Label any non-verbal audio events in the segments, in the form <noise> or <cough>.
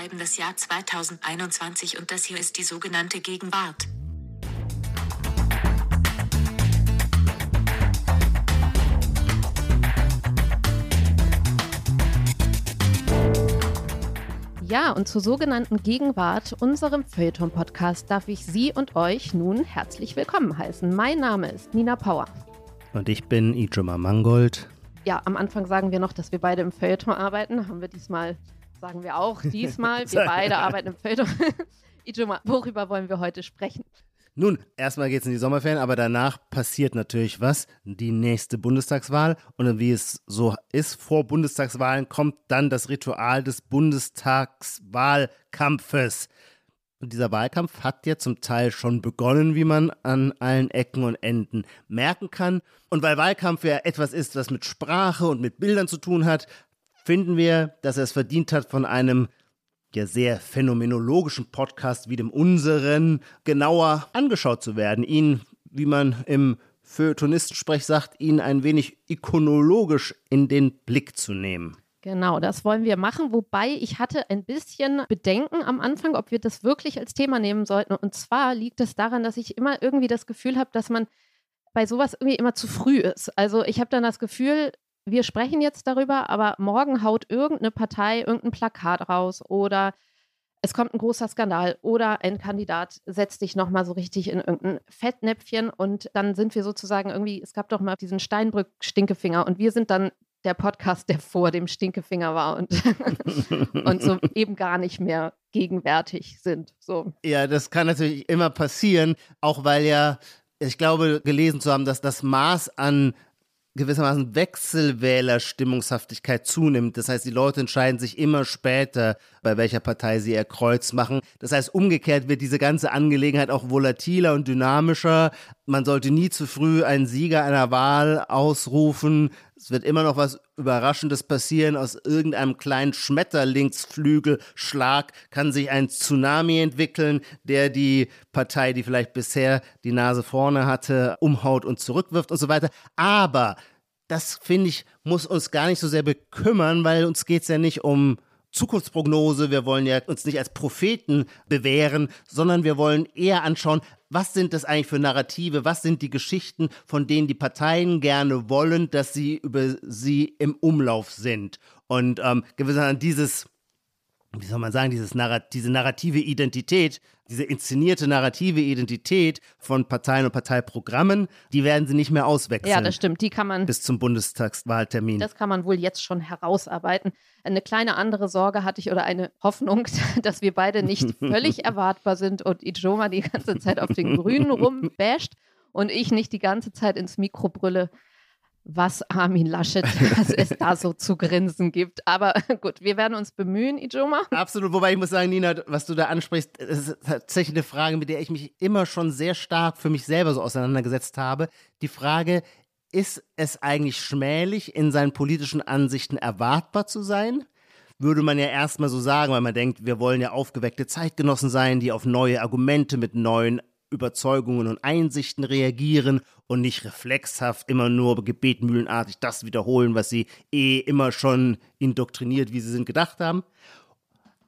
schreiben das Jahr 2021 und das hier ist die sogenannte Gegenwart. Ja, und zur sogenannten Gegenwart, unserem Feuilleton-Podcast, darf ich Sie und euch nun herzlich willkommen heißen. Mein Name ist Nina Power. Und ich bin Ijoma Mangold. Ja, am Anfang sagen wir noch, dass wir beide im Feuilleton arbeiten. Haben wir diesmal, sagen wir auch diesmal, wir <laughs> beide arbeiten im Feuilleton. <laughs> Ijoma, worüber wollen wir heute sprechen? Nun, erstmal geht es in die Sommerferien, aber danach passiert natürlich was. Die nächste Bundestagswahl. Und wie es so ist, vor Bundestagswahlen kommt dann das Ritual des Bundestagswahlkampfes. Und dieser Wahlkampf hat ja zum Teil schon begonnen, wie man an allen Ecken und Enden merken kann. Und weil Wahlkampf ja etwas ist, was mit Sprache und mit Bildern zu tun hat, finden wir, dass er es verdient hat, von einem ja sehr phänomenologischen Podcast wie dem unseren genauer angeschaut zu werden. Ihn, wie man im Feuilletonistensprech sagt, ihn ein wenig ikonologisch in den Blick zu nehmen. Genau, das wollen wir machen. Wobei ich hatte ein bisschen Bedenken am Anfang, ob wir das wirklich als Thema nehmen sollten. Und zwar liegt es daran, dass ich immer irgendwie das Gefühl habe, dass man bei sowas irgendwie immer zu früh ist. Also ich habe dann das Gefühl, wir sprechen jetzt darüber, aber morgen haut irgendeine Partei irgendein Plakat raus oder es kommt ein großer Skandal oder ein Kandidat setzt dich nochmal so richtig in irgendein Fettnäpfchen und dann sind wir sozusagen irgendwie, es gab doch mal diesen Steinbrück-Stinkefinger und wir sind dann der Podcast, der vor dem Stinkefinger war und, <laughs> und so <laughs> eben gar nicht mehr gegenwärtig sind. So. Ja, das kann natürlich immer passieren, auch weil ja, ich glaube, gelesen zu haben, dass das Maß an gewissermaßen Wechselwähler-Stimmungshaftigkeit zunimmt. Das heißt, die Leute entscheiden sich immer später, bei welcher Partei sie ihr Kreuz machen. Das heißt, umgekehrt wird diese ganze Angelegenheit auch volatiler und dynamischer. Man sollte nie zu früh einen Sieger einer Wahl ausrufen. Es wird immer noch was Überraschendes passieren. Aus irgendeinem kleinen Schmetterlingsflügelschlag kann sich ein Tsunami entwickeln, der die Partei, die vielleicht bisher die Nase vorne hatte, umhaut und zurückwirft und so weiter. Aber das, finde ich, muss uns gar nicht so sehr bekümmern, weil uns geht es ja nicht um Zukunftsprognose, wir wollen ja uns nicht als Propheten bewähren, sondern wir wollen eher anschauen, was sind das eigentlich für Narrative, was sind die Geschichten, von denen die Parteien gerne wollen, dass sie über sie im Umlauf sind. Und ähm, gewissermaßen dieses wie soll man sagen, dieses Narrat diese narrative Identität, diese inszenierte narrative Identität von Parteien und Parteiprogrammen, die werden sie nicht mehr auswechseln. Ja, das stimmt. Die kann man. Bis zum Bundestagswahltermin. Das kann man wohl jetzt schon herausarbeiten. Eine kleine andere Sorge hatte ich oder eine Hoffnung, <laughs> dass wir beide nicht <laughs> völlig erwartbar sind und Ijoma die ganze Zeit auf den Grünen rumbasht und ich nicht die ganze Zeit ins Mikro brülle was Armin Laschet, <laughs> was es da so zu grinsen gibt. Aber <laughs> gut, wir werden uns bemühen, Ijoma. Absolut, wobei ich muss sagen, Nina, was du da ansprichst, ist tatsächlich eine Frage, mit der ich mich immer schon sehr stark für mich selber so auseinandergesetzt habe. Die Frage, ist es eigentlich schmählich, in seinen politischen Ansichten erwartbar zu sein? Würde man ja erstmal so sagen, weil man denkt, wir wollen ja aufgeweckte Zeitgenossen sein, die auf neue Argumente mit neuen Überzeugungen und Einsichten reagieren und nicht reflexhaft immer nur gebetmühlenartig das wiederholen, was sie eh immer schon indoktriniert, wie sie sind, gedacht haben.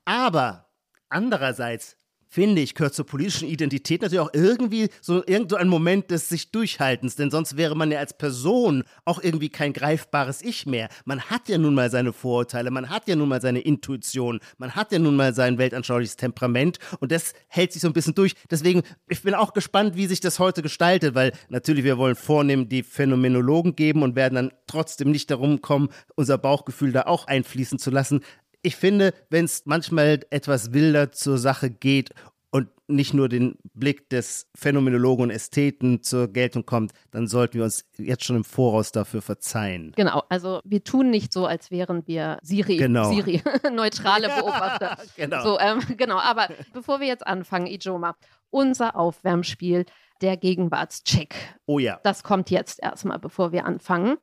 Aber andererseits finde ich, gehört zur politischen Identität natürlich auch irgendwie so, irgend so ein Moment des sich Durchhaltens, denn sonst wäre man ja als Person auch irgendwie kein greifbares Ich mehr. Man hat ja nun mal seine Vorurteile, man hat ja nun mal seine Intuition, man hat ja nun mal sein weltanschauliches Temperament und das hält sich so ein bisschen durch. Deswegen, ich bin auch gespannt, wie sich das heute gestaltet, weil natürlich wir wollen vornehmen die Phänomenologen geben und werden dann trotzdem nicht darum kommen, unser Bauchgefühl da auch einfließen zu lassen ich finde, wenn es manchmal etwas wilder zur Sache geht und nicht nur den Blick des Phänomenologen und Ästheten zur Geltung kommt, dann sollten wir uns jetzt schon im Voraus dafür verzeihen. Genau, also wir tun nicht so, als wären wir Siri, genau. Siri <laughs> neutrale Beobachter. <laughs> Genau. So, ähm, genau, aber bevor wir jetzt anfangen, Ijoma, unser Aufwärmspiel, der Gegenwartscheck. Oh ja. Das kommt jetzt erstmal, bevor wir anfangen.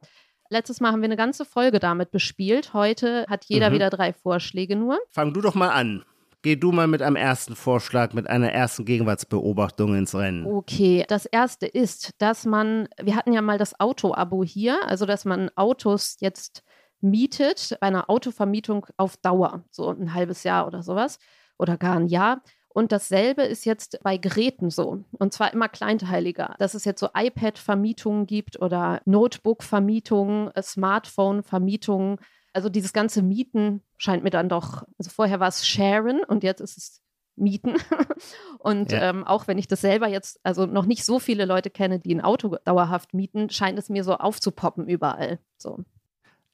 Letztes Mal haben wir eine ganze Folge damit bespielt. Heute hat jeder mhm. wieder drei Vorschläge nur. Fang du doch mal an. Geh du mal mit einem ersten Vorschlag, mit einer ersten Gegenwartsbeobachtung ins Rennen. Okay, das erste ist, dass man, wir hatten ja mal das Auto-Abo hier, also dass man Autos jetzt mietet bei einer Autovermietung auf Dauer, so ein halbes Jahr oder sowas oder gar ein Jahr. Und dasselbe ist jetzt bei Geräten so. Und zwar immer kleinteiliger. Dass es jetzt so iPad-Vermietungen gibt oder Notebook-Vermietungen, äh, Smartphone-Vermietungen. Also dieses ganze Mieten scheint mir dann doch, also vorher war es Sharen und jetzt ist es Mieten. <laughs> und ja. ähm, auch wenn ich das selber jetzt, also noch nicht so viele Leute kenne, die ein Auto dauerhaft mieten, scheint es mir so aufzupoppen überall. So.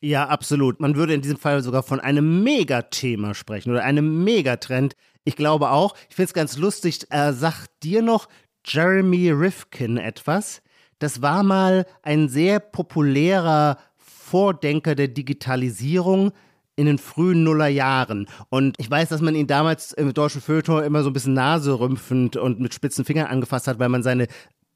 Ja, absolut. Man würde in diesem Fall sogar von einem Megathema sprechen oder einem Megatrend. Ich glaube auch, ich finde es ganz lustig, er sagt dir noch Jeremy Rifkin etwas. Das war mal ein sehr populärer Vordenker der Digitalisierung in den frühen Nullerjahren. Und ich weiß, dass man ihn damals im deutschen Feuilleton immer so ein bisschen naserümpfend und mit spitzen Fingern angefasst hat, weil man seine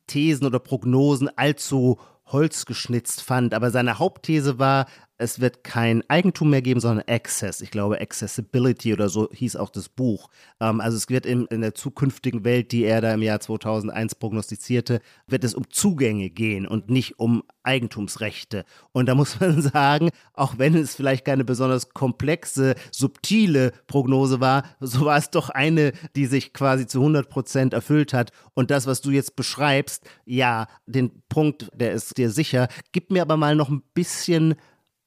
Thesen oder Prognosen allzu holzgeschnitzt fand. Aber seine Hauptthese war, es wird kein Eigentum mehr geben, sondern Access. Ich glaube, Accessibility oder so hieß auch das Buch. Ähm, also es wird in, in, der zukünftigen Welt, die er da im Jahr 2001 prognostizierte, wird es um Zugänge gehen und nicht um Eigentumsrechte. Und da muss <laughs> man sagen, auch wenn es vielleicht keine besonders komplexe, subtile Prognose war, so war es doch eine, die sich quasi zu 100 Prozent erfüllt hat. Und das, was du jetzt beschreibst, ja, den Punkt, der ist dir sicher. Gib mir aber mal noch ein bisschen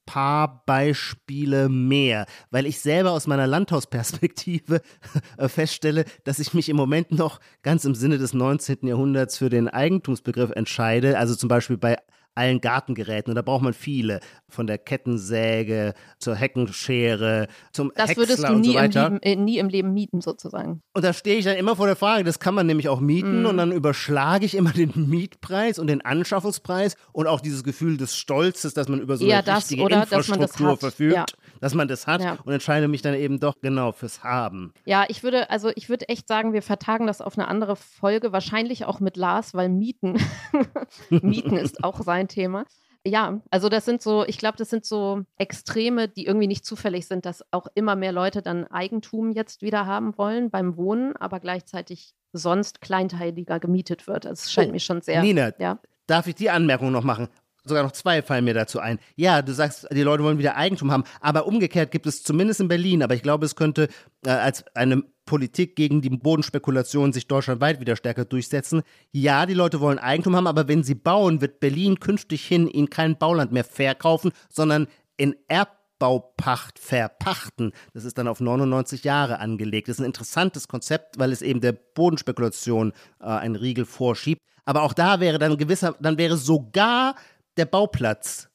paar Beispiele mehr, weil ich selber aus meiner Landhausperspektive <laughs> feststelle, dass ich mich im Moment noch ganz im Sinne des 19. Jahrhunderts für den Eigentumsbegriff entscheide, also zum Beispiel bei allen Gartengeräten. Und da braucht man viele. Von der Kettensäge zur Heckenschere, zum Das Häcksler würdest du und nie, so im. Leben, äh, nie im Leben mieten, sozusagen. Und da stehe ich dann immer vor der Frage, das kann man nämlich auch mieten Mhm. und dann überschlage ich immer den Mietpreis und den Anschaffungspreis und auch dieses Gefühl des Stolzes, dass man über so eine das, richtige oder? Dass man das Infrastruktur hat. verfügt, Ja. Dass man das hat Ja. und entscheide mich dann eben doch genau fürs Haben. Ja, ich würde, also ich würde echt sagen, wir vertagen das auf eine andere Folge, wahrscheinlich auch mit Lars, weil Mieten, <laughs> Mieten ist auch sein Thema. Ja, also das sind so, ich glaube, das sind so Extreme, die irgendwie nicht zufällig sind, dass auch immer mehr Leute dann Eigentum jetzt wieder haben wollen beim Wohnen, aber gleichzeitig sonst kleinteiliger gemietet wird. Also es scheint Oh, mir schon sehr. Nina, ja. darf ich die Anmerkung noch machen? Sogar noch zwei fallen mir dazu ein. Ja, du sagst, die Leute wollen wieder Eigentum haben, aber umgekehrt gibt es zumindest in Berlin, aber ich glaube, es könnte äh, als eine Politik gegen die Bodenspekulation sich deutschlandweit wieder stärker durchsetzen. Ja, die Leute wollen Eigentum haben, aber wenn sie bauen, wird Berlin künftig hin ihnen kein Bauland mehr verkaufen, sondern in Erbbaupacht verpachten. Das ist dann auf 99 Jahre angelegt. Das ist ein interessantes Konzept, weil es eben der Bodenspekulation äh, einen Riegel vorschiebt. Aber auch da wäre dann gewisser, dann wäre sogar der Bauplatz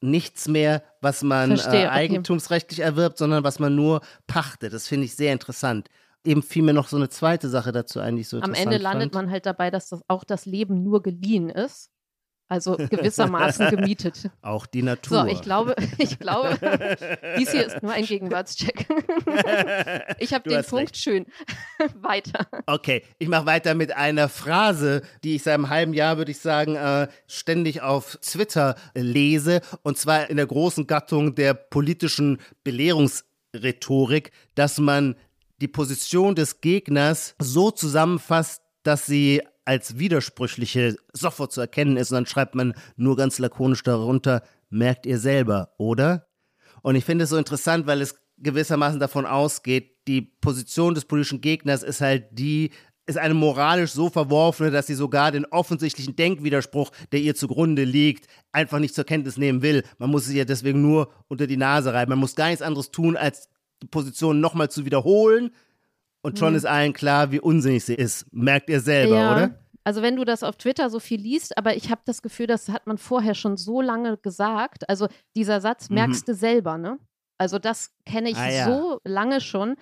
nichts mehr, was man Verstehe, äh, okay. eigentumsrechtlich erwirbt, sondern was man nur pachtet. Das finde ich sehr interessant. Eben fiel mir noch so eine zweite Sache dazu ein, die ich so Am Ende landet fand. man halt dabei, dass das auch das Leben nur geliehen ist. Also gewissermaßen <laughs> gemietet. Auch die Natur. So, ich glaube, <laughs> ich glaube, <laughs> dies hier ist nur ein Gegenwartscheck. ich habe den Punkt recht. schön. Weiter. Okay, ich mache weiter mit einer Phrase, die ich seit einem halben Jahr, würde ich sagen, äh, ständig auf Twitter lese. Und zwar in der großen Gattung der politischen Belehrungsrhetorik, dass man die Position des Gegners so zusammenfasst, dass sie als widersprüchliche sofort zu erkennen ist. Und dann schreibt man nur ganz lakonisch darunter, merkt ihr selber, oder? Und ich finde es so interessant, weil es gewissermaßen davon ausgeht, die Position des politischen Gegners ist halt die, ist eine moralisch so verworfene, dass sie sogar den offensichtlichen Denkwiderspruch, der ihr zugrunde liegt, einfach nicht zur Kenntnis nehmen will. Man muss sie ja deswegen nur unter die Nase reiben. Man muss gar nichts anderes tun, als die Position nochmal zu wiederholen. Und schon Mhm. ist allen klar, wie unsinnig sie ist. Merkt ihr selber, ja, oder? Also wenn du das auf Twitter so viel liest, aber ich habe das Gefühl, das hat man vorher schon so lange gesagt. Also dieser Satz Mhm. merkst du selber, ne? Also das kenne ich Ah, ja. so lange schon.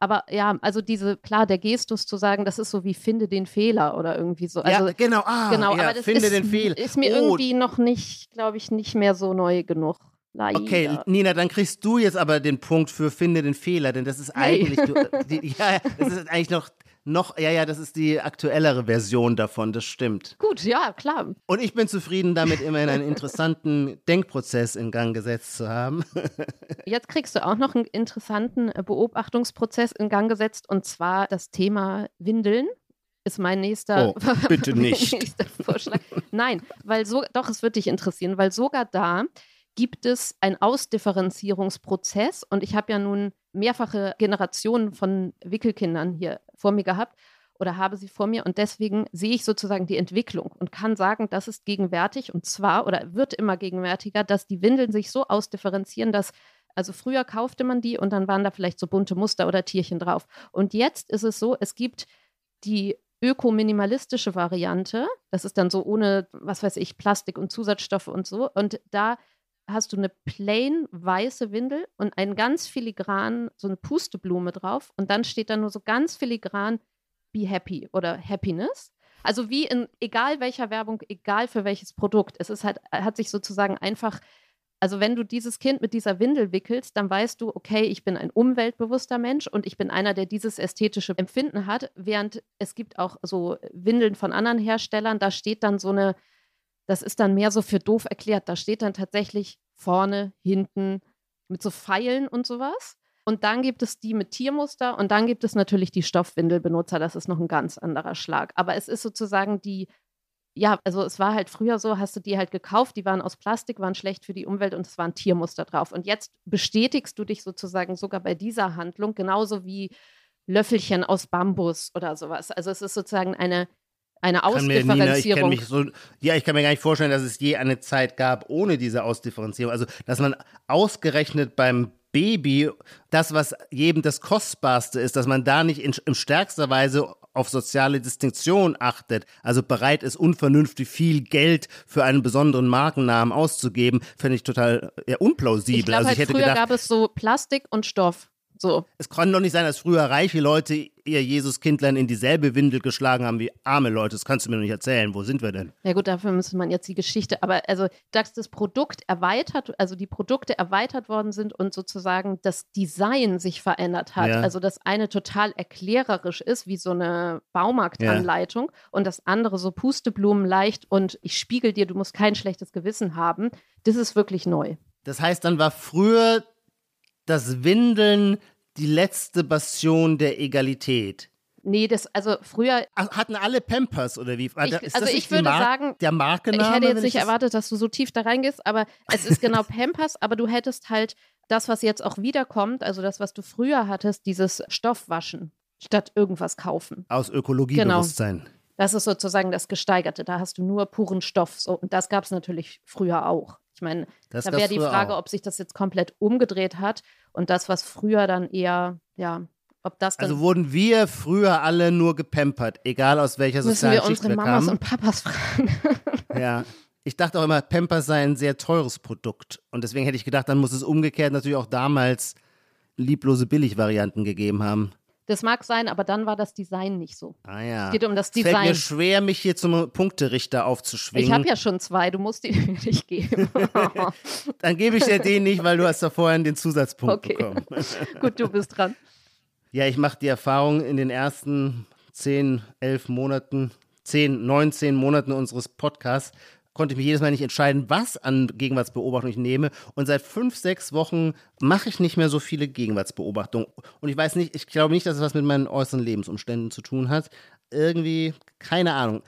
Aber ja, also diese, klar, der Gestus zu sagen, das ist so wie finde den Fehler oder irgendwie so. Also, ja, genau. Ah, genau, ja, aber das finde ist, den Fehler. ist mir Oh, irgendwie noch nicht, glaube ich, nicht mehr so neu genug. Leider. Okay, Nina, dann kriegst du jetzt aber den Punkt für finde den Fehler, denn das ist Hey. eigentlich, du, die, <laughs> ja, das ist eigentlich noch, noch, ja, ja, das ist die aktuellere Version davon, das stimmt. Gut, ja, klar. Und ich bin zufrieden damit, immerhin einen interessanten Denkprozess in Gang gesetzt zu haben. <laughs> Jetzt kriegst du auch noch einen interessanten äh, Beobachtungsprozess in Gang gesetzt und zwar das Thema Windeln. Ist mein nächster, Oh, bitte <laughs> nicht. nächster Vorschlag. Nein, weil so, doch, es wird dich interessieren, weil sogar da gibt es einen Ausdifferenzierungsprozess. Und ich habe ja nun mehrfache Generationen von Wickelkindern hier vor mir gehabt oder habe sie vor mir und deswegen sehe ich sozusagen die Entwicklung und kann sagen, das ist gegenwärtig und zwar oder wird immer gegenwärtiger, dass die Windeln sich so ausdifferenzieren, dass also früher kaufte man die und dann waren da vielleicht so bunte Muster oder Tierchen drauf. Und jetzt ist es so, es gibt die ökominimalistische Variante. Das ist dann so ohne, was weiß ich, Plastik und Zusatzstoffe und so. Und da hast du eine plain weiße Windel und einen ganz filigran, so eine Pusteblume drauf. Und dann steht da nur so ganz filigran Be Happy oder Happiness. Also wie in egal welcher Werbung, egal für welches Produkt. Es ist halt, hat sich sozusagen einfach, also wenn du dieses Kind mit dieser Windel wickelst, dann weißt du, okay, ich bin ein umweltbewusster Mensch und ich bin einer, der dieses ästhetische Empfinden hat, während es gibt auch so Windeln von anderen Herstellern, da steht dann so eine, das ist dann mehr so für doof erklärt, da steht dann tatsächlich vorne, hinten mit so Pfeilen und sowas. Und dann gibt es die mit Tiermuster und dann gibt es natürlich die Stoffwindelbenutzer. Das ist noch ein ganz anderer Schlag. Aber es ist sozusagen die, ja, also es war halt früher so, hast du die halt gekauft, die waren aus Plastik, waren schlecht für die Umwelt und es waren Tiermuster drauf. Und jetzt bestätigst du dich sozusagen sogar bei dieser Handlung, genauso wie Löffelchen aus Bambus oder sowas. Also es ist sozusagen eine eine Ausdifferenzierung. Mir, Nina, so, ja, ich kann mir gar nicht vorstellen, dass es je eine Zeit gab ohne diese Ausdifferenzierung. Also, dass man ausgerechnet beim Baby das, was jedem das Kostbarste ist, dass man da nicht in, in stärkster Weise auf soziale Distinktion achtet, also bereit ist, unvernünftig viel Geld für einen besonderen Markennamen auszugeben, finde ich total ja, unplausibel. Ich glaube, also ich halt, früher gedacht, gab es so Plastik und Stoff. So. Es kann doch nicht sein, dass früher reiche Leute ihr Jesuskindlein in dieselbe Windel geschlagen haben wie arme Leute. Das kannst du mir doch nicht erzählen. Wo sind wir denn? Ja gut, dafür müsste man jetzt die Geschichte, aber also, dass das Produkt erweitert, also die Produkte erweitert worden sind und sozusagen das Design sich verändert hat. Ja. Also das eine total erklärerisch ist, wie so eine Baumarktanleitung ja. und das andere so Pusteblumen leicht und ich spiegel dir, du musst kein schlechtes Gewissen haben. Das ist wirklich neu. Das heißt, dann war früher das Windeln die letzte Bastion der Egalität. Nee, das, also früher. hatten alle Pampers oder wie? Ich, also ich würde sagen, der Markenname, ich hätte jetzt nicht erwartet, dass du so tief da reingehst, aber es ist genau <laughs> Pampers, aber du hättest halt das, was jetzt auch wiederkommt, also das, was du früher hattest, dieses Stoffwaschen statt irgendwas kaufen. Aus Ökologiebewusstsein. Genau. Das ist sozusagen das Gesteigerte. Da hast du nur puren Stoff. So, und das gab es natürlich früher auch. Ich meine, da wäre die Frage, auch. ob sich das jetzt komplett umgedreht hat und das, was früher dann eher, ja, ob das dann. Also wurden wir früher alle nur gepampert, egal aus welcher sozialen Müssen wir unsere Mamas kamen. und Papas fragen. <laughs> ja. Ich dachte auch immer, Pampers sei ein sehr teures Produkt. Und deswegen hätte ich gedacht, dann muss es umgekehrt natürlich auch damals lieblose Billigvarianten gegeben haben. Das mag sein, aber dann war das Design nicht so. Ah ja. Es geht um das Design. Es fällt mir schwer, mich hier zum Punkterichter aufzuschwingen. Ich habe ja schon zwei, du musst die mir <laughs> nicht geben. <laughs> dann gebe ich dir den nicht, weil du hast da vorhin den Zusatzpunkt okay. bekommen. <laughs> Gut, du bist dran. Ja, ich mache die Erfahrung in den ersten 10, 11 Monaten, 10, 19 Monaten unseres Podcasts, konnte ich mich jedes Mal nicht entscheiden, was an Gegenwartsbeobachtung ich nehme. Und seit fünf, sechs Wochen mache ich nicht mehr so viele Gegenwartsbeobachtungen. Und ich weiß nicht, ich glaube nicht, dass es was mit meinen äußeren Lebensumständen zu tun hat. Irgendwie, keine Ahnung.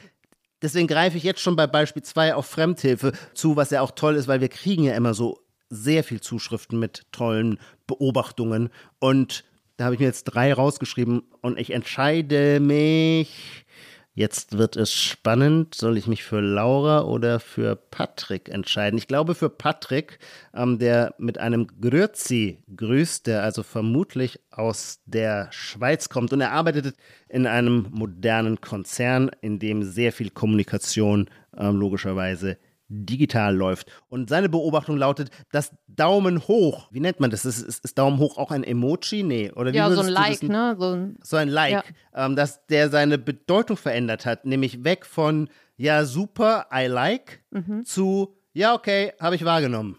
Deswegen greife ich jetzt schon bei Beispiel 2 auf Fremdhilfe zu, was ja auch toll ist, weil wir kriegen ja immer so sehr viel Zuschriften mit tollen Beobachtungen. Und da habe ich mir jetzt drei rausgeschrieben und ich entscheide mich Jetzt wird es spannend. Soll ich mich für Laura oder für Patrick entscheiden? Ich glaube für Patrick, ähm, der mit einem Grüezi grüßt, der also vermutlich aus der Schweiz kommt. Und er arbeitet in einem modernen Konzern, in dem sehr viel Kommunikation ähm, logischerweise digital läuft. Und seine Beobachtung lautet, dass Daumen hoch, wie nennt man das? Ist, ist, ist Daumen hoch auch ein Emoji? Nee. Oder wie ja, so ein Like, ne? So ein, so ein Like, ja. ähm, dass der seine Bedeutung verändert hat, nämlich weg von ja, super, I like, mhm. zu ja, okay, habe ich wahrgenommen.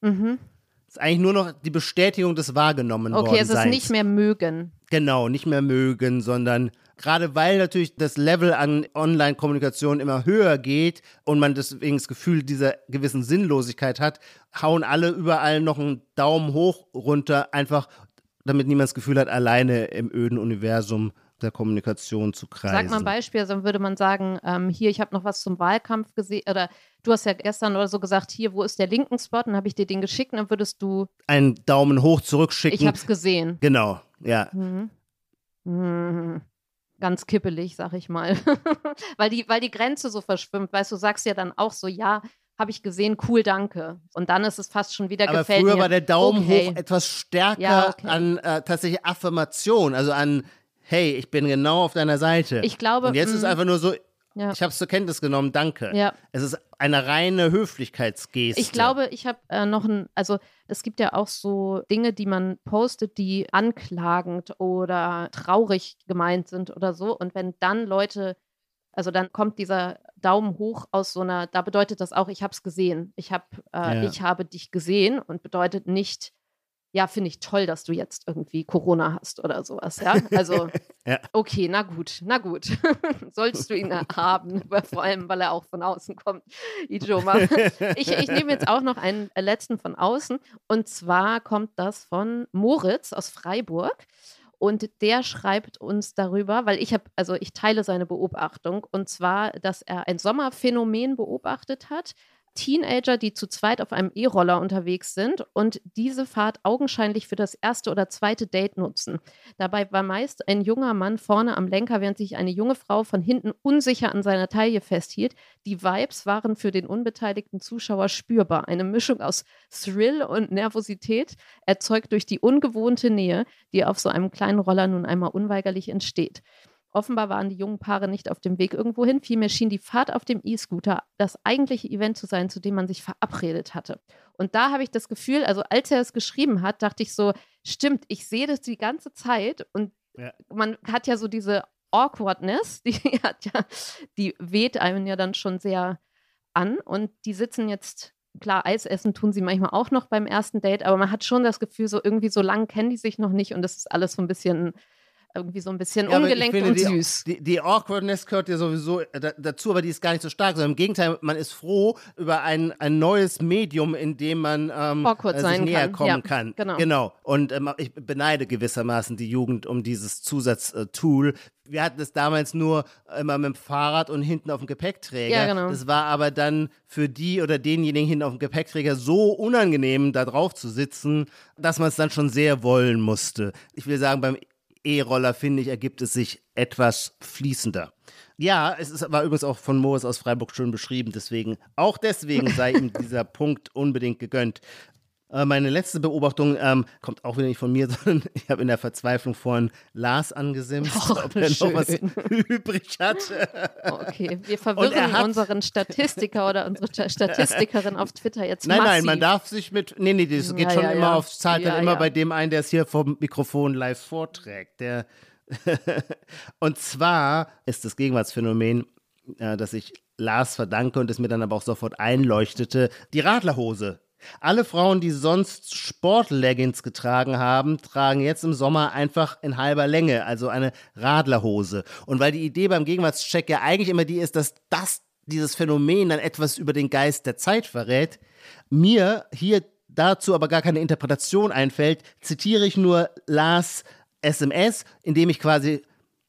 Mhm. ist eigentlich nur noch die Bestätigung des wahrgenommen Okay, es ist nicht mehr mögen. Genau, nicht mehr mögen, sondern Gerade weil natürlich das Level an Online-Kommunikation immer höher geht und man deswegen das Gefühl dieser gewissen Sinnlosigkeit hat, hauen alle überall noch einen Daumen hoch runter, einfach damit niemand das Gefühl hat, alleine im öden Universum der Kommunikation zu kreisen. Sag mal ein Beispiel, also dann würde man sagen, ähm, hier, ich habe noch was zum Wahlkampf gesehen, oder du hast ja gestern oder so gesagt, hier, wo ist der linken Spot? Dann habe ich dir den geschickt und dann würdest du. Einen Daumen hoch zurückschicken. Ich habe es gesehen. Genau, ja. Mhm. Mhm. Ganz kippelig, sag ich mal. <laughs> weil, die, weil die Grenze so verschwimmt. Weißt du, sagst ja dann auch so, ja, habe ich gesehen, cool, danke. Und dann ist es fast schon wieder Aber gefällt früher mir. war der Daumen okay. hoch etwas stärker Ja, okay. an äh, tatsächlich Affirmation, also an, hey, ich bin genau auf deiner Seite. Ich glaube, Und jetzt ist mh, einfach nur so, ja. ich habe es zur Kenntnis genommen, danke. Ja. Es ist eine reine Höflichkeitsgeste. Ich glaube, ich habe äh, noch ein, also es gibt ja auch so Dinge, die man postet, die anklagend oder traurig gemeint sind oder so. Und wenn dann Leute, also dann kommt dieser Daumen hoch aus so einer, da bedeutet das auch, ich habe es gesehen. Ich habe, äh, Ja. ich habe dich gesehen und bedeutet nicht, ja, finde ich toll, dass du jetzt irgendwie Corona hast oder sowas, ja. Also, <laughs> Ja. okay, na gut, na gut. <laughs> Sollst du ihn <laughs> haben, vor allem, weil er auch von außen kommt. Ijoma. Ich, ich nehme jetzt auch noch einen äh, letzten von außen. Und zwar kommt das von Moritz aus Freiburg. Und der schreibt uns darüber, weil ich habe, also ich teile seine Beobachtung, und zwar, dass er ein Sommerphänomen beobachtet hat. Teenager, die zu zweit auf einem E-Roller unterwegs sind und diese Fahrt augenscheinlich für das erste oder zweite Date nutzen. Dabei war meist ein junger Mann vorne am Lenker, während sich eine junge Frau von hinten unsicher an seiner Taille festhielt. Die Vibes waren für den unbeteiligten Zuschauer spürbar. Eine Mischung aus Thrill und Nervosität, erzeugt durch die ungewohnte Nähe, die auf so einem kleinen Roller nun einmal unweigerlich entsteht. Offenbar waren die jungen Paare nicht auf dem Weg irgendwo hin, vielmehr schien die Fahrt auf dem E-Scooter das eigentliche Event zu sein, zu dem man sich verabredet hatte. Und da habe ich das Gefühl, also als er es geschrieben hat, dachte ich so, stimmt, ich sehe das die ganze Zeit und Ja. man hat ja so diese Awkwardness, <laughs> die hat ja, die weht einem ja dann schon sehr an und die sitzen jetzt Klar, Eis essen tun sie manchmal auch noch beim ersten Date, aber man hat schon das Gefühl, so irgendwie so lang kennen die sich noch nicht und das ist alles so ein bisschen, irgendwie so ein bisschen Ja, ungelenkt finde, und die, süß. Die, die Awkwardness gehört ja sowieso äh, da, dazu, aber die ist gar nicht so stark, sondern im Gegenteil, man ist froh über ein, ein neues Medium, in dem man ähm, Awkward äh, sich sein näher kann. kommen Ja, kann. genau. Genau. Und ähm, ich beneide gewissermaßen die Jugend um dieses Zusatztool. Wir hatten es damals nur immer mit dem Fahrrad und hinten auf dem Gepäckträger. Ja, genau. Das war aber dann für die oder denjenigen hinten auf dem Gepäckträger so unangenehm, da drauf zu sitzen, dass man es dann schon sehr wollen musste. Ich will sagen, beim E-Roller, finde ich, ergibt es sich etwas fließender. Ja, es ist, war übrigens auch von Moritz aus Freiburg schön beschrieben, deswegen, auch deswegen sei ihm <laughs> dieser Punkt unbedingt gegönnt. Äh, meine letzte Beobachtung ähm, kommt auch wieder nicht von mir, <laughs> sondern ich habe in der Verzweiflung vorhin Lars angesimst, Och, ob er noch was <laughs> übrig hat. Okay, wir er verwirren hat- unseren Statistiker oder unsere Sta- <laughs> Statistikerin auf Twitter jetzt Nein, massiv. nein, man darf sich mit. Nee, nee, das geht Ja, schon ja, immer ja. auf, zahlt dann immer bei dem ein, der es hier vom Mikrofon live vorträgt. Der und zwar ist das Gegenwartsphänomen, äh, das ich Lars verdanke und es mir dann aber auch sofort einleuchtete, die Radlerhose. Alle Frauen, die sonst Sportleggings getragen haben, tragen jetzt im Sommer einfach in halber Länge, also eine Radlerhose. Und weil die Idee beim Gegenwartscheck ja eigentlich immer die ist, dass das dieses Phänomen dann etwas über den Geist der Zeit verrät, mir hier dazu aber gar keine Interpretation einfällt, zitiere ich nur Lars SMS, indem ich quasi,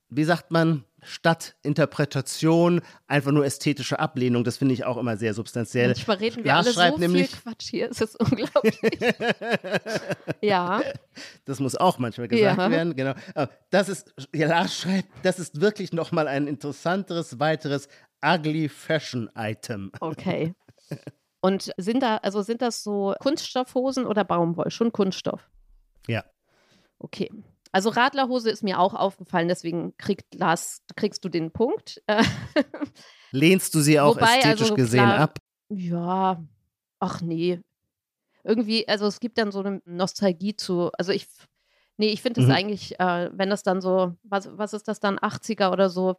wie sagt man, statt Interpretation einfach nur ästhetische Ablehnung. Das finde ich auch immer sehr substanziell. Manchmal reden wir alle so nämlich, viel Quatsch hier, es ist unglaublich. <laughs> ja, das muss auch manchmal gesagt Ja. werden, genau. Das ist, Lars schreibt, das ist wirklich nochmal ein interessanteres, weiteres Ugly Fashion Item. okay. <laughs> Und sind da, also sind das so Kunststoffhosen oder Baumwoll? Schon Kunststoff. Ja. Okay. Also Radlerhose ist mir auch aufgefallen, deswegen kriegt Lars, kriegst du den Punkt. <laughs> Lehnst du sie auch Wobei, ästhetisch also gesehen klar, ab? Ja, ach nee. Irgendwie, also es gibt dann so eine Nostalgie zu, also ich, nee, ich finde es Mhm. eigentlich, äh, wenn das dann so, was, was ist das dann, 80er oder so,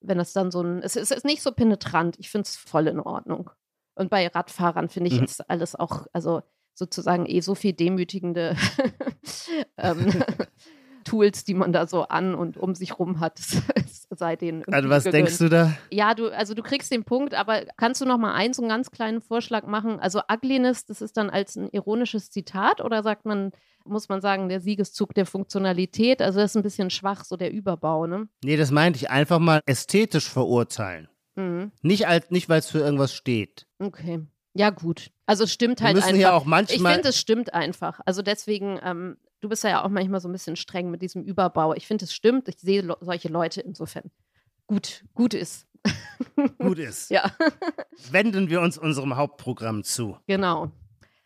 wenn das dann so ein, es, es ist nicht so penetrant, ich finde es voll in Ordnung. Und bei Radfahrern finde ich Mhm. ist alles auch, also sozusagen eh so viel demütigende <laughs> ähm, <laughs> Tools, die man da so an und um sich rum hat, es <laughs> sei denen Also was gegönnt. denkst du da? Ja, du, also du kriegst den Punkt, aber kannst du noch mal einen so einen ganz kleinen Vorschlag machen? Also Ugliness, das ist dann als ein ironisches Zitat oder sagt man, muss man sagen, der Siegeszug der Funktionalität. Also das ist ein bisschen schwach, so der Überbau, ne? Nee, das meinte ich einfach mal ästhetisch verurteilen. Mhm. Nicht, als, nicht weil es für irgendwas steht. Okay. Ja, gut. Also es stimmt Wir halt müssen einfach. ja auch ich manchmal. finde, es stimmt einfach. Also deswegen, ähm, du bist ja auch manchmal so ein bisschen streng mit diesem Überbau. Ich finde, es stimmt. Ich sehe lo solche Leute insofern. Gut, gut ist. gut <laughs> ist. Ja, Wenden wir uns unserem Hauptprogramm zu. genau.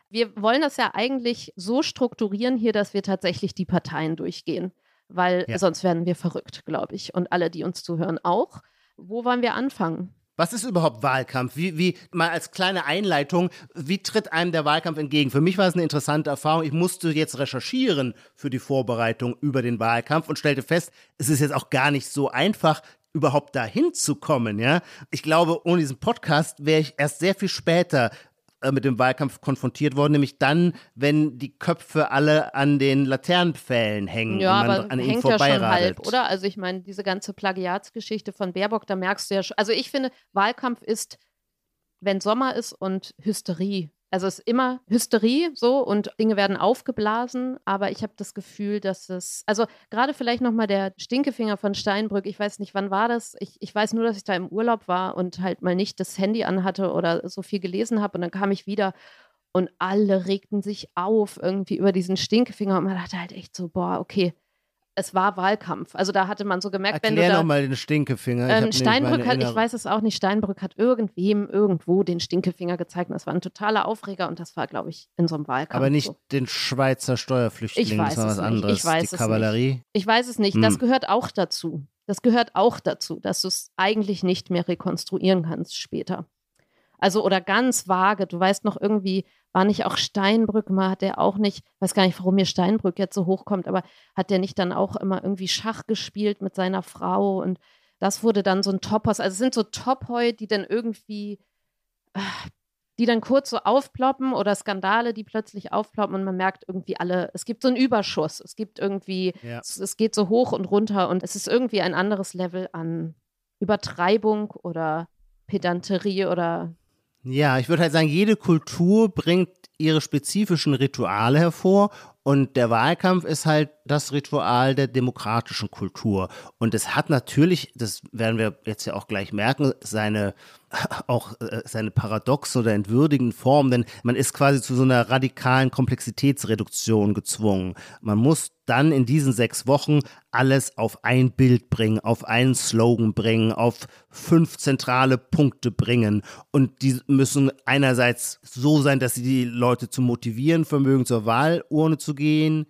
Wir wollen das ja eigentlich so strukturieren hier, dass wir tatsächlich die Parteien durchgehen. Weil Ja. sonst werden wir verrückt, glaube ich. Und alle, die uns zuhören, auch. Wo wollen wir anfangen? Was ist überhaupt Wahlkampf? Wie, wie, mal als kleine Einleitung, wie tritt einem der Wahlkampf entgegen? Für mich war es eine interessante Erfahrung. Ich musste jetzt recherchieren für die Vorbereitung über den Wahlkampf und stellte fest, es ist jetzt auch gar nicht so einfach, überhaupt dahin zu kommen, ja. Ich glaube, ohne diesen Podcast wäre ich erst sehr viel später äh, mit dem Wahlkampf konfrontiert worden, nämlich dann, wenn die Köpfe alle an den Laternenpfählen hängen Ja, und man aber an ihnen hängt ja schon vorbeiradelt. halb, oder? Also ich meine, diese ganze Plagiatsgeschichte von Baerbock, da merkst du ja schon. Also ich finde, Wahlkampf ist, wenn Sommer ist und Hysterie. Also es ist immer Hysterie so und Dinge werden aufgeblasen, aber ich habe das Gefühl, dass es, also gerade vielleicht nochmal der Stinkefinger von Steinbrück, ich weiß nicht, wann war das? Ich, ich weiß nur, dass ich da im Urlaub war und halt mal nicht das Handy anhatte oder so viel gelesen habe und dann kam ich wieder und alle regten sich auf irgendwie über diesen Stinkefinger und man dachte halt echt so, boah, okay, es war Wahlkampf. Also da hatte man so gemerkt, wenn Erklär du da. nochmal den Stinkefinger. Ich Ähm, nämlich Steinbrück hat, ich weiß es auch nicht, Steinbrück hat irgendwem irgendwo den Stinkefinger gezeigt. Und das war ein totaler Aufreger und das war, glaube ich, in so einem Wahlkampf. Aber nicht So. den Schweizer Steuerflüchtling, Ich weiß das war was nicht. anderes. Ich weiß die es Kavallerie. Ich weiß es nicht. Das Hm. gehört auch dazu. Das gehört auch dazu, dass du es eigentlich nicht mehr rekonstruieren kannst später. Also, oder ganz vage, du weißt noch irgendwie, war nicht auch Steinbrück mal, hat der auch nicht, weiß gar nicht, warum mir Steinbrück jetzt so hochkommt, aber hat der nicht dann auch immer irgendwie Schach gespielt mit seiner Frau und das wurde dann so ein Topos. Also es sind so Tophoi, die dann irgendwie, äh, die dann kurz so aufploppen oder Skandale, die plötzlich aufploppen und man merkt irgendwie alle, es gibt so einen Überschuss, es gibt irgendwie, Ja. es, es geht so hoch und runter und es ist irgendwie ein anderes Level an Übertreibung oder Pedanterie oder Ja, ich würde halt sagen, jede Kultur bringt ihre spezifischen Rituale hervor und der Wahlkampf ist halt das Ritual der demokratischen Kultur. Und es hat natürlich, das werden wir jetzt ja auch gleich merken, seine <laughs> auch äh, seine paradoxe oder entwürdigenden Form, denn man ist quasi zu so einer radikalen Komplexitätsreduktion gezwungen. Man muss dann in diesen sechs Wochen alles auf ein Bild bringen, auf einen Slogan bringen, auf fünf zentrale Punkte bringen. Und die müssen einerseits so sein, dass sie die Leute zu motivieren vermögen, zur Wahlurne zu gehen,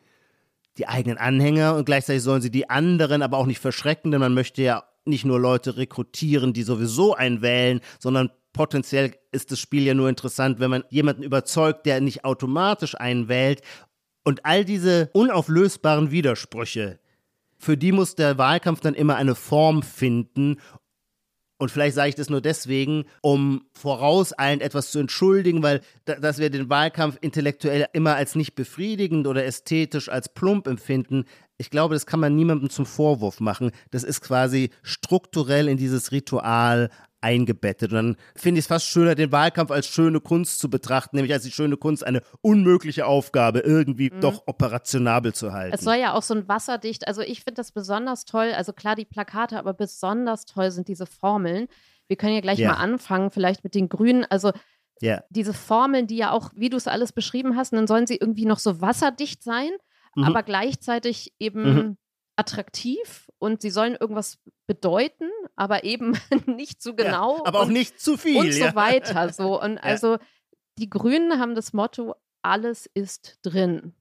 die eigenen Anhänger und gleichzeitig sollen sie die anderen aber auch nicht verschrecken, denn man möchte ja nicht nur Leute rekrutieren, die sowieso einen wählen, sondern potenziell ist das Spiel ja nur interessant, wenn man jemanden überzeugt, der nicht automatisch einen wählt. Und all diese unauflösbaren Widersprüche, für die muss der Wahlkampf dann immer eine Form finden. Und vielleicht sage ich das nur deswegen, um vorauseilend etwas zu entschuldigen, weil da, dass wir den Wahlkampf intellektuell immer als nicht befriedigend oder ästhetisch als plump empfinden. Ich glaube, das kann man niemandem zum Vorwurf machen. Das ist quasi strukturell in dieses Ritual eingebettet. Und dann finde ich es fast schöner, den Wahlkampf als schöne Kunst zu betrachten, nämlich als die schöne Kunst eine unmögliche Aufgabe irgendwie doch operationabel zu halten. Es soll ja auch so ein wasserdicht, also ich finde das besonders toll, also klar die Plakate, aber besonders toll sind diese Formeln. Wir können ja gleich Ja. mal anfangen, vielleicht mit den Grünen. Also ja. diese Formeln, die ja auch, wie du es alles beschrieben hast, dann sollen sie irgendwie noch so wasserdicht sein, Mhm. aber gleichzeitig eben Mhm. attraktiv und sie sollen irgendwas bedeuten, aber eben <laughs> nicht zu genau. Ja, aber auch und, nicht zu viel. und so ja. <laughs> weiter. So. Und also die Grünen haben das Motto, alles ist drin.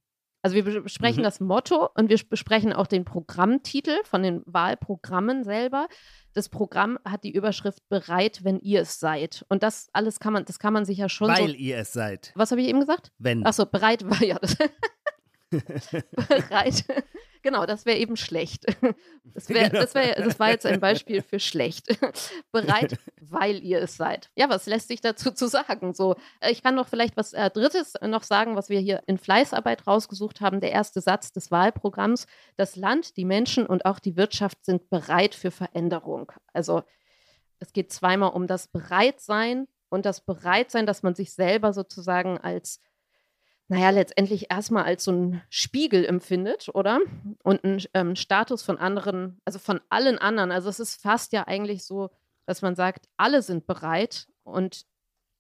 Also wir besprechen Mhm. das Motto und wir besprechen auch den Programmtitel von den Wahlprogrammen selber. Das Programm hat die Überschrift bereit, wenn ihr es seid. Und das alles kann man, das kann man sich ja schon Weil so. ihr es seid. Was habe ich eben gesagt? Wenn. Achso, bereit war ja das. <laughs> bereit. <laughs> Genau, das wäre eben schlecht. Das, wär, Genau. das, wär, das war jetzt ein Beispiel für schlecht. <laughs> bereit, weil ihr es seid. Ja, was lässt sich dazu zu sagen? So, äh, ich kann noch vielleicht was äh, Drittes noch sagen, was wir hier in Fleißarbeit rausgesucht haben. Der erste Satz des Wahlprogramms: Das Land, die Menschen und auch die Wirtschaft sind bereit für Veränderung. Also es geht zweimal um das Bereitsein und das Bereitsein, dass man sich selber sozusagen als naja, letztendlich erstmal als so ein Spiegel empfindet, oder? Und einen ähm, Status von anderen, also von allen anderen. Also es ist fast ja eigentlich so, dass man sagt, alle sind bereit und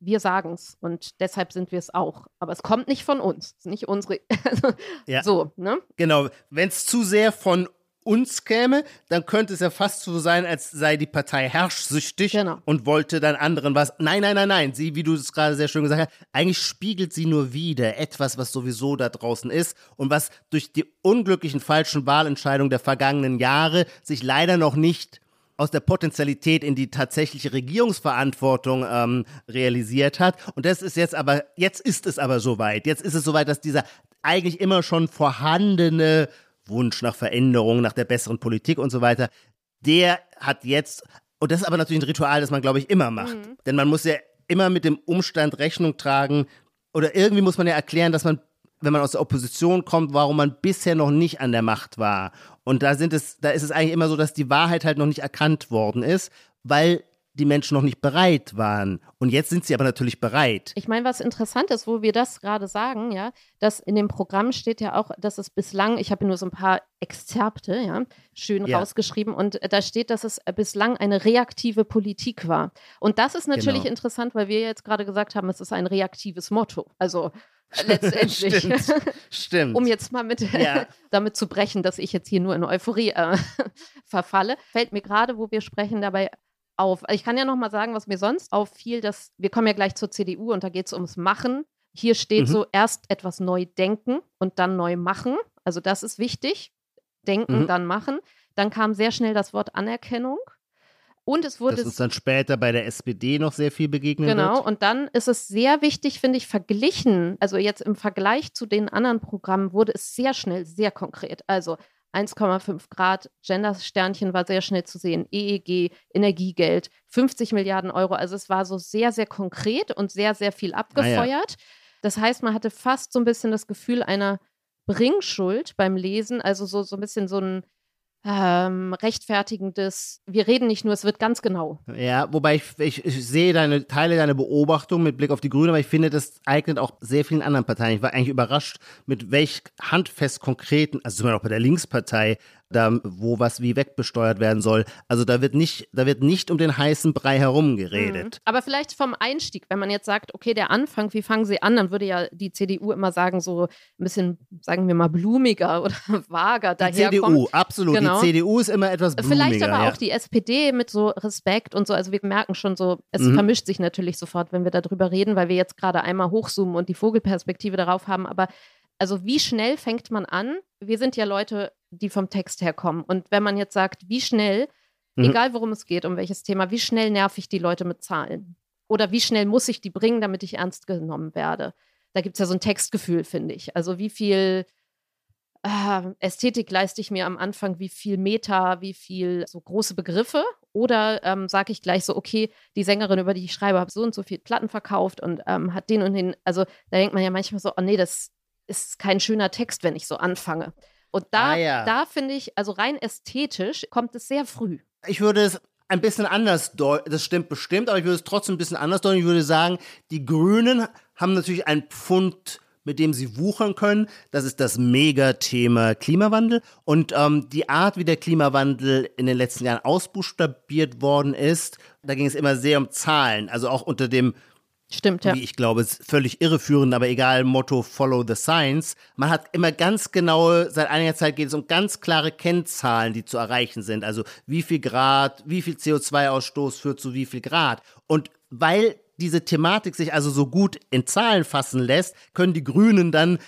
wir sagen es und deshalb sind wir es auch. Aber es kommt nicht von uns. Es ist nicht unsere. <laughs> Also, Ja. So, ne? Genau, wenn es zu sehr von uns käme, dann könnte es ja fast so sein, als sei die Partei herrschsüchtig Genau. und wollte dann anderen was. Nein, nein, nein, nein. Sie, wie du es gerade sehr schön gesagt hast, eigentlich spiegelt sie nur wieder etwas, was sowieso da draußen ist und was durch die unglücklichen falschen Wahlentscheidungen der vergangenen Jahre sich leider noch nicht aus der Potenzialität in die tatsächliche Regierungsverantwortung ähm, realisiert hat. Und das ist jetzt aber, jetzt ist es aber soweit. Jetzt ist es soweit, dass dieser eigentlich immer schon vorhandene Wunsch nach Veränderung, nach der besseren Politik und so weiter, der hat jetzt, und das ist aber natürlich ein Ritual, das man, glaube ich, immer macht. Denn man muss ja immer mit dem Umstand Rechnung tragen, oder irgendwie muss man ja erklären, dass man, wenn man aus der Opposition kommt, warum man bisher noch nicht an der Macht war. Und da sind es, da ist es eigentlich immer so, dass die Wahrheit halt noch nicht erkannt worden ist, weil die Menschen noch nicht bereit waren. Und jetzt sind sie aber natürlich bereit. Ich meine, was interessant ist, wo wir das gerade sagen, ja, dass in dem Programm steht ja auch, dass es bislang, ich habe nur so ein paar Exzerpte, ja, schön Ja. rausgeschrieben und da steht, dass es bislang eine reaktive Politik war. Und das ist natürlich Genau. interessant, weil wir jetzt gerade gesagt haben, es ist ein reaktives Motto. Also äh, <laughs> letztendlich. Stimmt. Stimmt. um jetzt mal mit Ja. <laughs> damit zu brechen, dass ich jetzt hier nur in Euphorie äh, <laughs> verfalle, fällt mir gerade, wo wir sprechen, dabei auf. Ich kann ja noch mal sagen, was mir sonst auffiel, dass wir kommen ja gleich zur CDU und da geht es ums Machen. Hier steht Mhm. so erst etwas neu denken und dann neu machen. Also das ist wichtig. Denken, Mhm. dann machen. Dann kam sehr schnell das Wort Anerkennung. Und es wurde das uns dann später bei der SPD noch sehr viel begegnen Genau, wird. und dann ist es sehr wichtig, finde ich, verglichen, also jetzt im Vergleich zu den anderen Programmen wurde es sehr schnell sehr konkret. Also 1,5 Grad, Gender-Sternchen war sehr schnell zu sehen, EEG, Energiegeld, 50 Milliarden Euro. Also es war so sehr, sehr konkret und sehr, sehr viel abgefeuert. Das heißt, man hatte fast so ein bisschen das Gefühl einer Bringschuld beim Lesen, also so, so ein bisschen so ein ähm, rechtfertigendes, wir reden nicht nur, es wird ganz genau. Ja, wobei ich, ich, ich sehe deine Teile deiner Beobachtung mit Blick auf die Grünen, aber ich finde, das eignet auch sehr vielen anderen Parteien. Ich war eigentlich überrascht, mit welch handfest konkreten, also zum Beispiel auch bei der Linkspartei, da, wo was wie wegbesteuert werden soll. Also da wird nicht, da wird nicht um den heißen Brei herum geredet. Mhm. Aber vielleicht vom Einstieg, wenn man jetzt sagt, okay, der Anfang, wie fangen sie an, dann würde ja die CDU immer sagen, so ein bisschen, sagen wir mal, blumiger <laughs> oder vager Die daherkommt. CDU, absolut. Genau. Die CDU ist immer etwas blumiger. Vielleicht aber ja. auch die SPD mit so Respekt und so. Also wir merken schon so, es Mhm. vermischt sich natürlich sofort, wenn wir darüber reden, weil wir jetzt gerade einmal hochzoomen und die Vogelperspektive darauf haben. Aber also wie schnell fängt man an? Wir sind ja Leute, die vom Text herkommen. Und wenn man jetzt sagt, wie schnell, Mhm. egal worum es geht, um welches Thema, wie schnell nerv ich die Leute mit Zahlen? Oder wie schnell muss ich die bringen, damit ich ernst genommen werde? Da gibt es ja so ein Textgefühl, finde ich. Also wie viel äh, Ästhetik leiste ich mir am Anfang, wie viel Meta, wie viel so große Begriffe? Oder ähm, sage ich gleich so, okay, die Sängerin, über die ich schreibe, hat so und so viel Platten verkauft und ähm, hat den und den. Also da denkt man ja manchmal so, oh nee, das ist kein schöner Text, wenn ich so anfange. Und da, Ah, ja. da finde ich, also rein ästhetisch kommt es sehr früh. Ich würde es ein bisschen anders deuten. Das stimmt bestimmt, aber ich würde es trotzdem ein bisschen anders deuten. Ich würde sagen, die Grünen haben natürlich einen Pfund, mit dem sie wuchern können. Das ist das Megathema Klimawandel. Und ähm, die Art, wie der Klimawandel in den letzten Jahren ausbuchstabiert worden ist, da ging es immer sehr um Zahlen. Also auch unter dem Stimmt, ja. wie ich glaube, ist völlig irreführend, aber egal, Motto Follow the Science. Man hat immer ganz genaue, seit einiger Zeit geht es um ganz klare Kennzahlen, die zu erreichen sind. Also wie viel Grad, wie viel CO2-Ausstoß führt zu wie viel Grad. Und weil diese Thematik sich also so gut in Zahlen fassen lässt, können die Grünen dann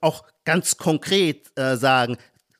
auch ganz konkret äh, sagen,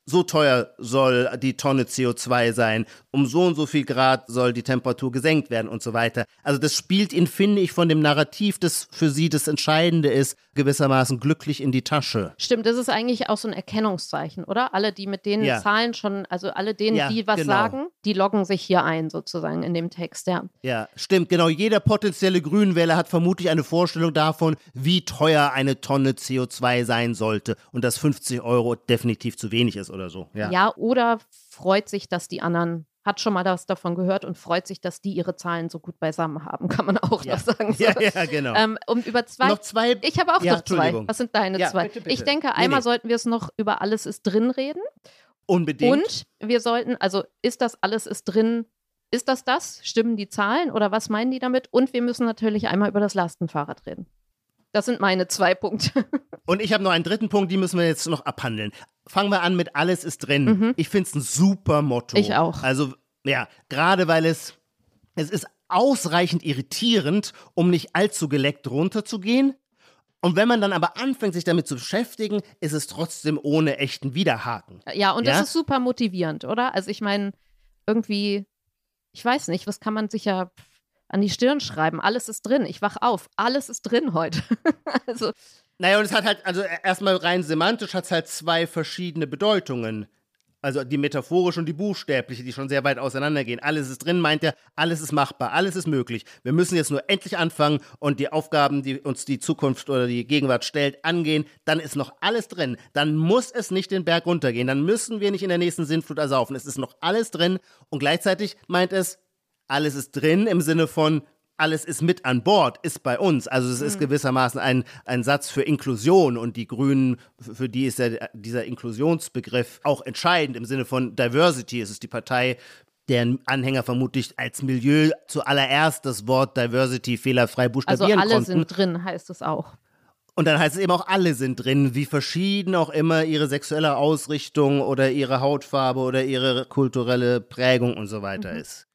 so teuer soll die Tonne CO2 sein, um so und so viel Grad soll die Temperatur gesenkt werden und so weiter. Also das spielt ihn, finde ich, von dem Narrativ, das für sie das Entscheidende ist, gewissermaßen glücklich in die Tasche. Stimmt, das ist eigentlich auch so ein Erkennungszeichen, oder? Alle, die mit den Ja. Zahlen schon, also alle denen, Ja, die was genau. sagen, die loggen sich hier ein, sozusagen, in dem Text, ja. Ja, stimmt, genau. Jeder potenzielle Grünwähler hat vermutlich eine Vorstellung davon, wie teuer eine Tonne CO2 sein sollte und dass 50 Euro definitiv zu wenig ist oder so. Ja. Ja, oder freut sich, dass die anderen hat schon mal was davon gehört und freut sich, dass die ihre Zahlen so gut beisammen haben, kann man auch Ja. noch sagen. So. Ja, ja, genau. Ähm, um über zwei. noch zwei. ich habe auch Ja, noch zwei. Was sind deine Ja, zwei? bitte, bitte. Ich denke, Nee, einmal nee. sollten wir es noch über alles ist drin reden. Unbedingt. Und wir sollten, also ist das alles ist drin, ist das das? Stimmen die Zahlen oder was meinen die damit? Und wir müssen natürlich einmal über das Lastenfahrrad reden. Das sind meine zwei Punkte. <laughs> Und ich habe noch einen dritten Punkt, die müssen wir jetzt noch abhandeln. Fangen wir an mit Alles ist drin. Mhm. Ich finde es ein super Motto. Ich auch. Also, ja, gerade weil es, es ist ausreichend irritierend, um nicht allzu geleckt runterzugehen. Und wenn man dann aber anfängt, sich damit zu beschäftigen, ist es trotzdem ohne echten Widerhaken. Ja, und Ja? das ist super motivierend, oder? Also ich meine, irgendwie, ich weiß nicht, was kann man sich ja an die Stirn schreiben? Alles ist drin. Ich wach auf. Alles ist drin heute. <laughs> also, Naja, und es hat halt, also erstmal rein semantisch hat es halt zwei verschiedene Bedeutungen. Also die metaphorische und die buchstäbliche, die schon sehr weit auseinandergehen. Alles ist drin, meint er, alles ist machbar, alles ist möglich. Wir müssen jetzt nur endlich anfangen und die Aufgaben, die uns die Zukunft oder die Gegenwart stellt, angehen. Dann ist noch alles drin. Dann muss es nicht den Berg runtergehen. Dann müssen wir nicht in der nächsten Sinnflut ersaufen. Es ist noch alles drin und gleichzeitig meint es, alles ist drin im Sinne von, alles ist mit an Bord, ist bei uns. Also es ist gewissermaßen ein, ein Satz für Inklusion und die Grünen, für die ist ja dieser Inklusionsbegriff auch entscheidend im Sinne von Diversity. Es ist die Partei, deren Anhänger vermutlich als Milieu zuallererst das Wort Diversity fehlerfrei also buchstabieren alle konnten. sind drin, heißt es auch. Und dann heißt es eben auch, alle sind drin, wie verschieden auch immer ihre sexuelle Ausrichtung oder ihre Hautfarbe oder ihre kulturelle Prägung und so weiter Mhm. ist.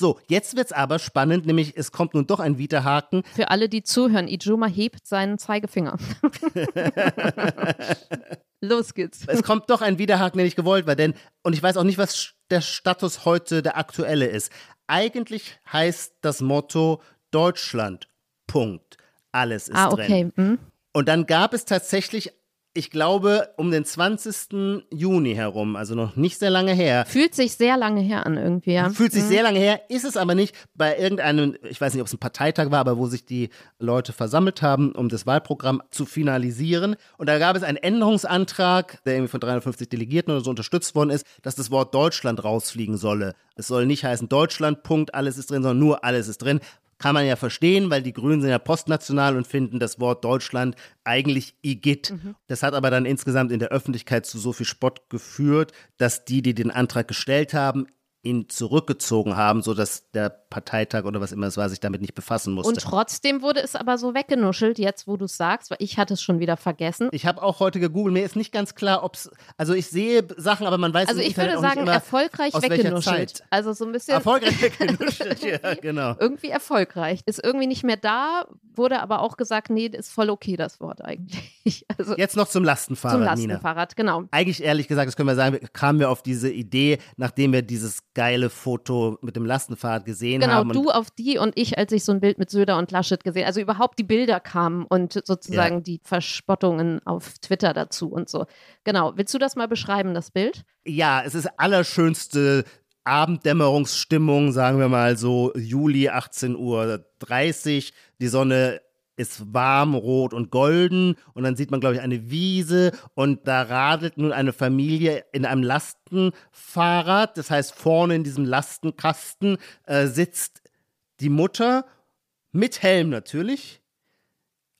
So, jetzt wird's aber spannend, nämlich es kommt nun doch ein Widerhaken. Für alle, die zuhören, Ijuma hebt seinen Zeigefinger. <laughs> Los geht's. Es kommt doch ein Widerhaken, der nicht gewollt war, denn, und ich weiß auch nicht, was der Status heute der aktuelle ist. Eigentlich heißt das Motto Deutschland. Punkt. Alles ist ah, drin. okay. Hm. Und dann gab es tatsächlich, ich glaube, um den 20. Juni herum, also noch nicht sehr lange her, Fühlt sich sehr lange her an irgendwie, ja. Fühlt sich sehr lange her, ist es aber nicht bei irgendeinem, ich weiß nicht, ob es ein Parteitag war, aber wo sich die Leute versammelt haben, um das Wahlprogramm zu finalisieren. Und da gab es einen Änderungsantrag, der irgendwie von 350 Delegierten oder so unterstützt worden ist, dass das Wort Deutschland rausfliegen solle. Es soll nicht heißen Deutschland, Punkt, alles ist drin, sondern nur alles ist drin. Kann man ja verstehen, weil die Grünen sind ja postnational und finden das Wort Deutschland eigentlich igitt. Das hat aber dann insgesamt in der Öffentlichkeit zu so viel Spott geführt, dass die, die den Antrag gestellt haben, ihn zurückgezogen haben, sodass der Parteitag oder was immer es war, sich damit nicht befassen musste. Und trotzdem wurde es aber so weggenuschelt, jetzt wo du es sagst, weil ich hatte es schon wieder vergessen. ich habe auch heute gegoogelt, mir ist nicht ganz klar, ob es, also ich sehe Sachen, aber man weiß Also im ich Internet würde nicht sagen, erfolgreich weggenuschelt. Also so ein bisschen Erfolgreich <laughs> weggenuschelt, ja, genau. irgendwie erfolgreich. Ist irgendwie nicht mehr da, wurde aber auch gesagt, nee, ist voll okay, das Wort eigentlich. <laughs> Also Jetzt noch zum Lastenfahrrad, zum Nina. Lastenfahrrad, genau. Eigentlich ehrlich gesagt, das können wir sagen, kamen wir auf diese Idee, nachdem wir dieses geile Foto mit dem Lastenfahrrad gesehen Genau, haben. und du auf die und ich, als ich so ein Bild mit Söder und Laschet gesehen, also überhaupt die Bilder kamen und sozusagen die Verspottungen auf Twitter dazu und so. Genau, willst du das mal beschreiben, das Bild? Ja, es ist allerschönste Abenddämmerungsstimmung, sagen wir mal so Juli 18.30 Uhr. Die Sonne ist warm, rot und golden und dann sieht man, glaube ich, eine Wiese und da radelt nun eine Familie in einem Lastenfahrrad. Das heißt, vorne in diesem Lastenkasten äh, sitzt die Mutter mit Helm natürlich.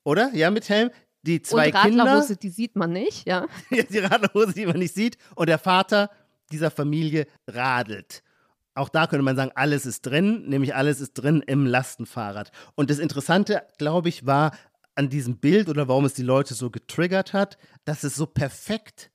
Oder? Ja, mit Helm. Die zwei und Kinder. Radlerhose, die sieht man nicht, <laughs> ja. die Radlerhose, die man nicht sieht. Und der Vater dieser Familie radelt. Auch da könnte man sagen, alles ist drin, nämlich alles ist drin im Lastenfahrrad. Und das Interessante, glaube ich, war an diesem Bild oder warum es die Leute so getriggert hat, dass es so perfekt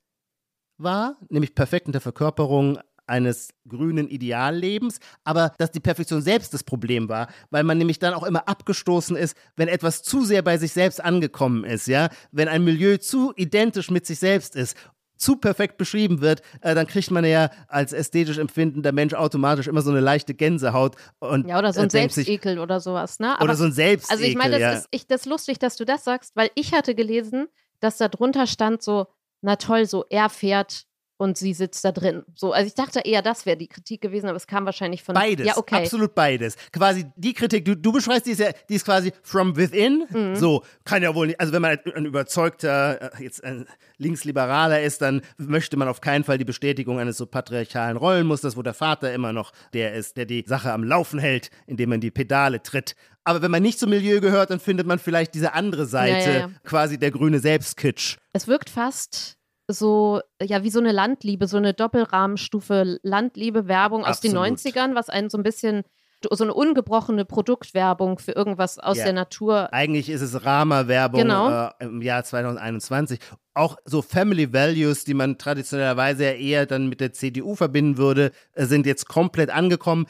war, nämlich perfekt in der Verkörperung eines grünen Ideallebens, aber dass die Perfektion selbst das Problem war, weil man nämlich dann auch immer abgestoßen ist, wenn etwas zu sehr bei sich selbst angekommen ist, ja, wenn ein Milieu zu identisch mit sich selbst ist zu perfekt beschrieben wird, äh, dann kriegt man ja als ästhetisch empfindender Mensch automatisch immer so eine leichte Gänsehaut und Ja, oder so ein äh, Selbstekel oder sowas, ne? Aber oder so ein Selbstekel, Also ich meine, das ja. ist ich, das ist lustig, dass du das sagst, weil ich hatte gelesen, dass da drunter stand so, na toll, so er fährt und sie sitzt da drin. So, also ich dachte eher, das wäre die Kritik gewesen, aber es kam wahrscheinlich von Beides, Ja, okay. absolut beides. Quasi die Kritik, du, du beschreibst die ist ja, die ist quasi from within. Mhm. So kann ja wohl nicht. Also wenn man ein überzeugter äh, jetzt ein Linksliberaler ist, dann möchte man auf keinen Fall die Bestätigung eines so patriarchalen Rollenmusters, wo der Vater immer noch der ist, der die Sache am Laufen hält, indem man die Pedale tritt. Aber wenn man nicht zum Milieu gehört, dann findet man vielleicht diese andere Seite, Ja, ja, ja. quasi der grüne Selbstkitsch. Es wirkt fast so, ja, wie so eine Landliebe, so eine Doppelrahmenstufe Landliebe-Werbung aus den Absolut. 90ern, was einen so ein bisschen, so eine ungebrochene Produktwerbung für irgendwas aus Ja. der Natur. Eigentlich ist es Rama-Werbung Genau. äh, im Jahr 2021. Auch so Family Values, die man traditionellerweise ja eher dann mit der CDU verbinden würde, äh, sind jetzt komplett angekommen.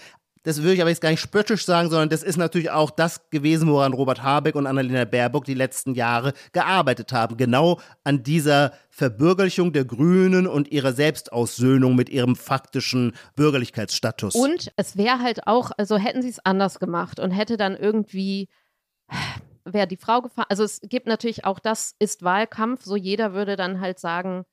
Das würde ich aber jetzt gar nicht spöttisch sagen, sondern das ist natürlich auch das gewesen, woran Robert Habeck und Annalena Baerbock die letzten Jahre gearbeitet haben. Genau an dieser Verbürgerlichung der Grünen und ihrer Selbstaussöhnung mit ihrem faktischen Bürgerlichkeitsstatus. Und es wäre halt auch, also hätten sie es anders gemacht und hätte dann irgendwie, wäre die Frau gefahren. Also es gibt natürlich auch, das ist Wahlkampf, so jeder würde dann halt sagen,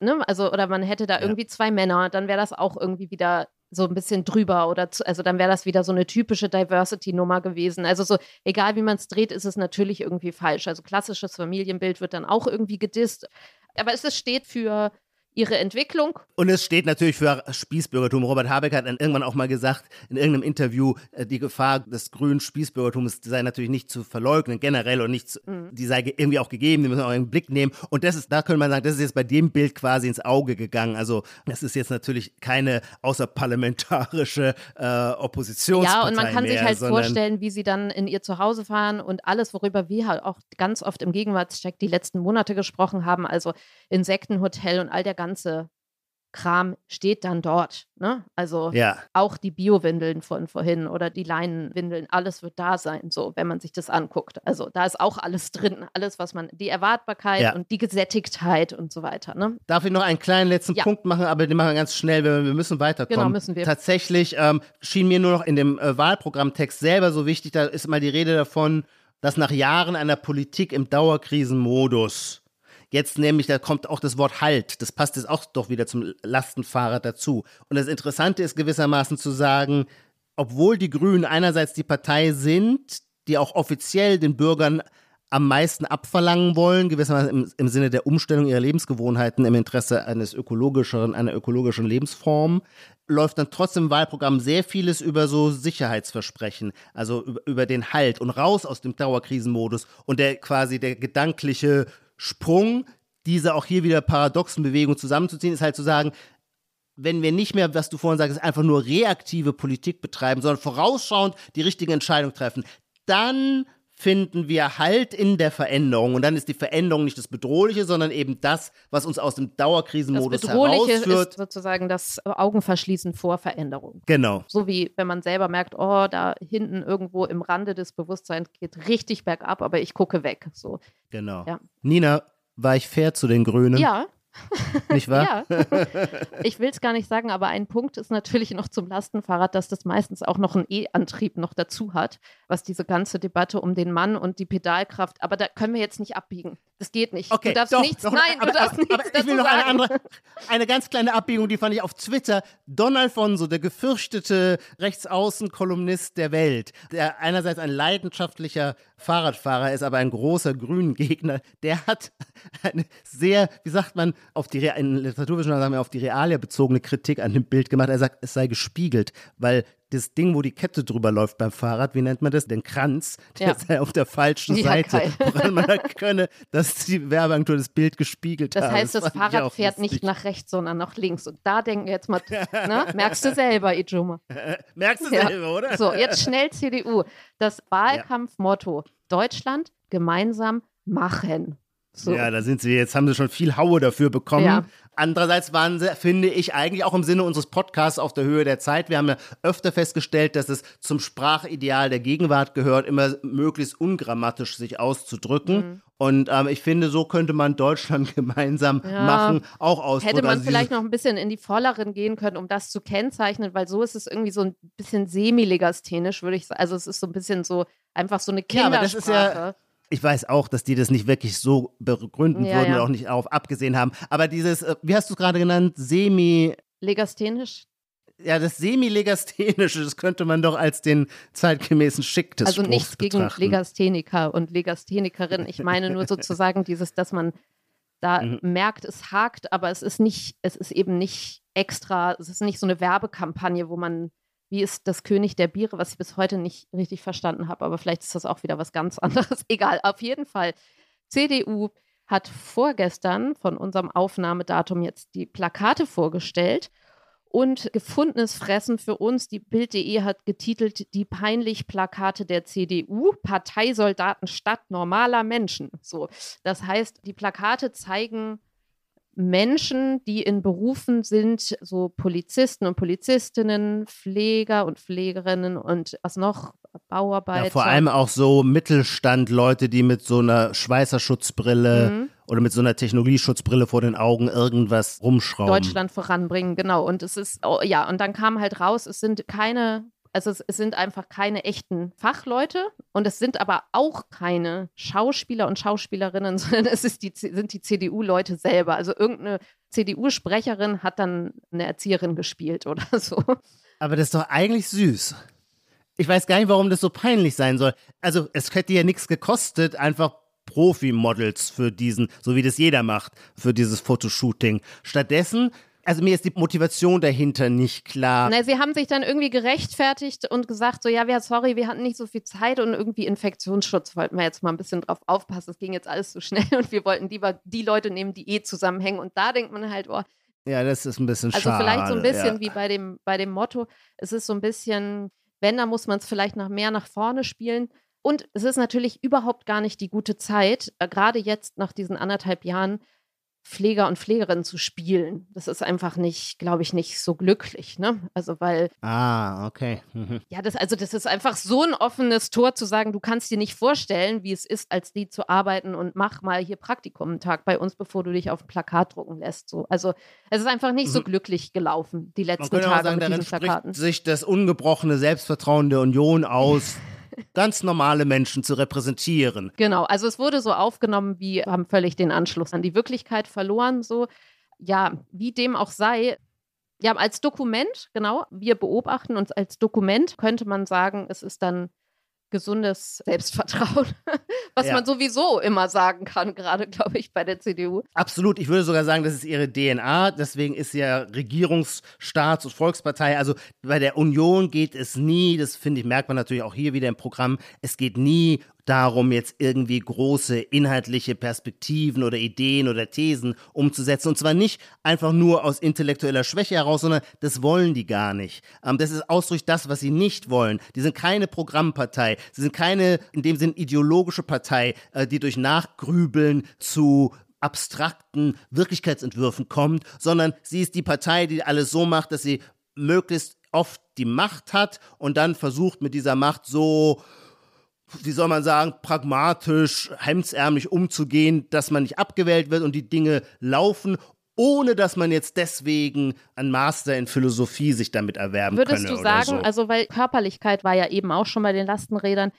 ne, also, oder man hätte da Ja. irgendwie zwei Männer, dann wäre das auch irgendwie wieder so ein bisschen drüber oder zu, also dann wäre das wieder so eine typische Diversity-Nummer gewesen. Also so, egal wie man es dreht, ist es natürlich irgendwie falsch. Also klassisches Familienbild wird dann auch irgendwie gedisst. Aber es steht für ihre Entwicklung Und es steht natürlich für Spießbürgertum. Robert Habeck hat dann irgendwann auch mal gesagt, in irgendeinem Interview, äh, die Gefahr des grünen Spießbürgertums sei natürlich nicht zu verleugnen, generell und nicht, zu, die sei ge- irgendwie auch gegeben, die müssen wir auch in den Blick nehmen. Und das ist, da könnte man sagen, das ist jetzt bei dem Bild quasi ins Auge gegangen. Also, das ist jetzt natürlich keine außerparlamentarische äh, Oppositionspartei Ja, und man kann mehr, sich halt vorstellen, wie sie dann in ihr Zuhause fahren und alles, worüber wir halt auch ganz oft im Gegenwartscheck die letzten Monate gesprochen haben, also Insektenhotel und all der ganze Kram steht dann dort. Ne? Also Ja, auch die Bio-Windeln von vorhin oder die Leinenwindeln, alles wird da sein, so, wenn man sich das anguckt. Also da ist auch alles drin, alles, was man, die Erwartbarkeit Ja. und die Gesättigtheit und so weiter. Ne? Darf ich noch einen kleinen letzten Ja. Punkt machen, aber den machen wir ganz schnell, wir, wir müssen weiterkommen. Genau, müssen wir. Tatsächlich ähm, schien mir nur noch in dem äh, Wahlprogrammtext selber so wichtig, da ist mal die Rede davon, dass nach Jahren einer Politik im Dauerkrisenmodus Jetzt nämlich, da kommt auch das Wort Halt. Das passt jetzt auch doch wieder zum Lastenfahrrad dazu. Und das Interessante ist gewissermaßen zu sagen, obwohl die Grünen einerseits die Partei sind, die auch offiziell den Bürgern am meisten abverlangen wollen, gewissermaßen im, im Sinne der Umstellung ihrer Lebensgewohnheiten im Interesse eines ökologischeren, einer ökologischen Lebensform, läuft dann trotzdem im Wahlprogramm sehr vieles über so Sicherheitsversprechen, also über, über den Halt und raus aus dem Dauerkrisenmodus und der quasi der gedankliche Sprung, diese auch hier wieder paradoxen Bewegungen zusammenzuziehen, ist halt zu sagen, wenn wir nicht mehr, was du vorhin sagst, einfach nur reaktive Politik betreiben, sondern vorausschauend die richtige Entscheidung treffen, dann finden wir Halt in der Veränderung. Und dann ist die Veränderung nicht das Bedrohliche, sondern eben das, was uns aus dem Das Dauerkrisenmodus Bedrohliche herausführt. ist sozusagen das Augenverschließen vor Veränderung. Genau. So wie wenn man selber merkt, oh, da hinten irgendwo im Rande des Bewusstseins geht richtig bergab, aber ich gucke weg. So. Genau. Ja. Nina, war ich fair zu den Grünen? Ja, <laughs> Nicht wahr? ja. ich will es gar nicht sagen, aber ein Punkt ist natürlich noch zum Lastenfahrrad, dass das meistens auch noch einen E-Antrieb noch dazu hat, was diese ganze Debatte um den Mann und die Pedalkraft, aber da können wir jetzt nicht abbiegen. Das geht nicht. Okay, du darfst doch, nichts, doch, nein, aber, du darfst aber, nichts aber ich will noch eine andere, eine ganz kleine Abbiegung, die fand ich auf Twitter. Don Alfonso, der gefürchtete Rechtsaußen-Kolumnist der Welt, der einerseits ein leidenschaftlicher Fahrradfahrer ist, aber ein großer Grünen-Gegner, der hat eine sehr, wie sagt man, auf die, in Literaturwissenschaften sagen wir, auf die Realia bezogene Kritik an dem Bild gemacht. Er sagt, es sei gespiegelt, weil das Ding, wo die Kette drüber läuft beim Fahrrad, wie nennt man das? Den Kranz, der Ja. sei auf der falschen Ja, Seite. geil. Woran man erkönne, dass die Werbeagentur das Bild gespiegelt Das hat. heißt, das ich Fahrrad fährt nicht nach rechts, sondern nach links. Und da denken wir jetzt mal, <laughs> ne? merkst du selber, Ijuma. <laughs> Merkst du Ja. selber, oder? So, jetzt schnell CDU. Das Wahlkampfmotto: Deutschland gemeinsam machen. So. Ja, da sind sie. Jetzt haben sie schon viel Haue dafür bekommen. Ja. Andererseits waren sie, finde ich, eigentlich auch im Sinne unseres Podcasts auf der Höhe der Zeit. Wir haben ja öfter festgestellt, dass es zum Sprachideal der Gegenwart gehört, immer möglichst ungrammatisch sich auszudrücken. Mhm. Und ähm, ich finde, so könnte man Deutschland <laughs> gemeinsam Ja. machen, auch ausdrücken. Hätte man Also vielleicht noch ein bisschen in die Volleren gehen können, um das zu kennzeichnen, weil so ist es irgendwie so ein bisschen semi-legasthenisch, würde ich sagen. Also es ist so ein bisschen so, einfach so eine Kindersprache. das ist ja- Ich weiß auch, dass die das nicht wirklich so begründen Ja, würden ja. oder auch nicht darauf abgesehen haben. Aber dieses, äh, wie hast du es gerade genannt, semi, Legasthenisch. ja, das semi-legasthenische, das könnte man doch als den zeitgemäßen Schick des Also Spruchs nichts gegen betrachten. Legastheniker und Legasthenikerinnen. Ich meine nur <laughs> sozusagen dieses, dass man da Mhm. merkt, es hakt, aber es ist nicht, es ist eben nicht extra, es ist nicht so eine Werbekampagne, wo man, wie ist das König der Biere, was ich bis heute nicht richtig verstanden habe, aber vielleicht ist das auch wieder was ganz <laughs> anderes. Egal, auf jeden Fall. CDU hat vorgestern von unserem Aufnahmedatum jetzt die Plakate vorgestellt und gefundenes Fressen für uns. Die Bild.de hat getitelt Die peinlich Plakate der CDU, Parteisoldaten statt normaler Menschen. So, das heißt, die Plakate zeigen Menschen, die in Berufen sind, so Polizisten und Polizistinnen, Pfleger und Pflegerinnen und was noch, Bauarbeiter. Ja, vor allem auch so Mittelstand, Leute, die mit so einer Schweißerschutzbrille Mhm. oder mit so einer Technologieschutzbrille vor den Augen irgendwas rumschrauben. Deutschland voranbringen, genau. Und es ist, oh, ja, und dann kam halt raus, es sind keine, also es, es sind einfach keine echten Fachleute und es sind aber auch keine Schauspieler und Schauspielerinnen, <laughs> sondern es die, sind die CDU-Leute selber. Also irgendeine CDU-Sprecherin hat dann eine Erzieherin gespielt oder <laughs> so. Aber das ist doch eigentlich süß. Ich weiß gar nicht, warum das so peinlich sein soll. Also, es hätte ja nichts gekostet, einfach Profi-Models für diesen, so wie das jeder macht, für dieses Fotoshooting. Stattdessen, also mir ist die Motivation dahinter nicht klar. Na, sie haben sich dann irgendwie gerechtfertigt und gesagt, so ja, wir, sorry, wir hatten nicht so viel Zeit und irgendwie Infektionsschutz wollten wir jetzt mal ein bisschen drauf aufpassen. Es ging jetzt alles so schnell <laughs> und wir wollten lieber die Leute nehmen, die eh zusammenhängen. Und da denkt man halt, oh, Ja, das ist ein bisschen Also schade. vielleicht so ein bisschen ja. wie bei dem, bei dem Motto, es ist so ein bisschen, wenn, dann muss man es vielleicht noch mehr nach vorne spielen. Und es ist natürlich überhaupt gar nicht die gute Zeit, äh, gerade jetzt nach diesen anderthalb Jahren, Pfleger und Pflegerinnen zu spielen. Das ist einfach nicht, glaube ich, nicht so glücklich, ne? Also weil, Ah, okay. Mhm. ja, das, also das ist einfach so ein offenes Tor zu sagen, du kannst dir nicht vorstellen, wie es ist, als die zu arbeiten und mach mal hier Praktikum einen Tag bei uns, bevor du dich auf ein Plakat drucken lässt. So. Also es ist einfach nicht so Mhm. glücklich gelaufen, die Man letzten auch Tage sagen, mit darin diesen Plakaten. sich das ungebrochene Selbstvertrauen der Union aus, ganz normale Menschen zu repräsentieren. Genau, also es wurde so aufgenommen, wie haben völlig den Anschluss an die Wirklichkeit verloren. So, ja, wie dem auch sei. Ja, als Dokument, genau, wir beobachten uns als Dokument, könnte man sagen, es ist dann gesundes Selbstvertrauen, <laughs> was Ja. man sowieso immer sagen kann, gerade, glaube ich, bei der CDU. Absolut, ich würde sogar sagen, das ist ihre DNA, deswegen ist sie ja Regierungsstaats- und Volkspartei. Also bei der Union geht es nie, das finde ich, merkt man natürlich auch hier wieder im Programm, es geht nie darum, jetzt irgendwie große inhaltliche Perspektiven oder Ideen oder Thesen umzusetzen. Und zwar nicht einfach nur aus intellektueller Schwäche heraus, sondern das wollen die gar nicht. Ähm, das ist ausdrücklich das, was sie nicht wollen. Die sind keine Programmpartei. Sie sind keine, in dem Sinn, ideologische Partei, äh, die durch Nachgrübeln zu abstrakten Wirklichkeitsentwürfen kommt, sondern sie ist die Partei, die alles so macht, dass sie möglichst oft die Macht hat und dann versucht mit dieser Macht so wie soll man sagen, pragmatisch, hemdsärmlich umzugehen, dass man nicht abgewählt wird und die Dinge laufen, ohne dass man jetzt deswegen ein Master in Philosophie sich damit erwerben Würdest könne du sagen, so. also weil Körperlichkeit war ja eben auch schon bei den Lastenrädern,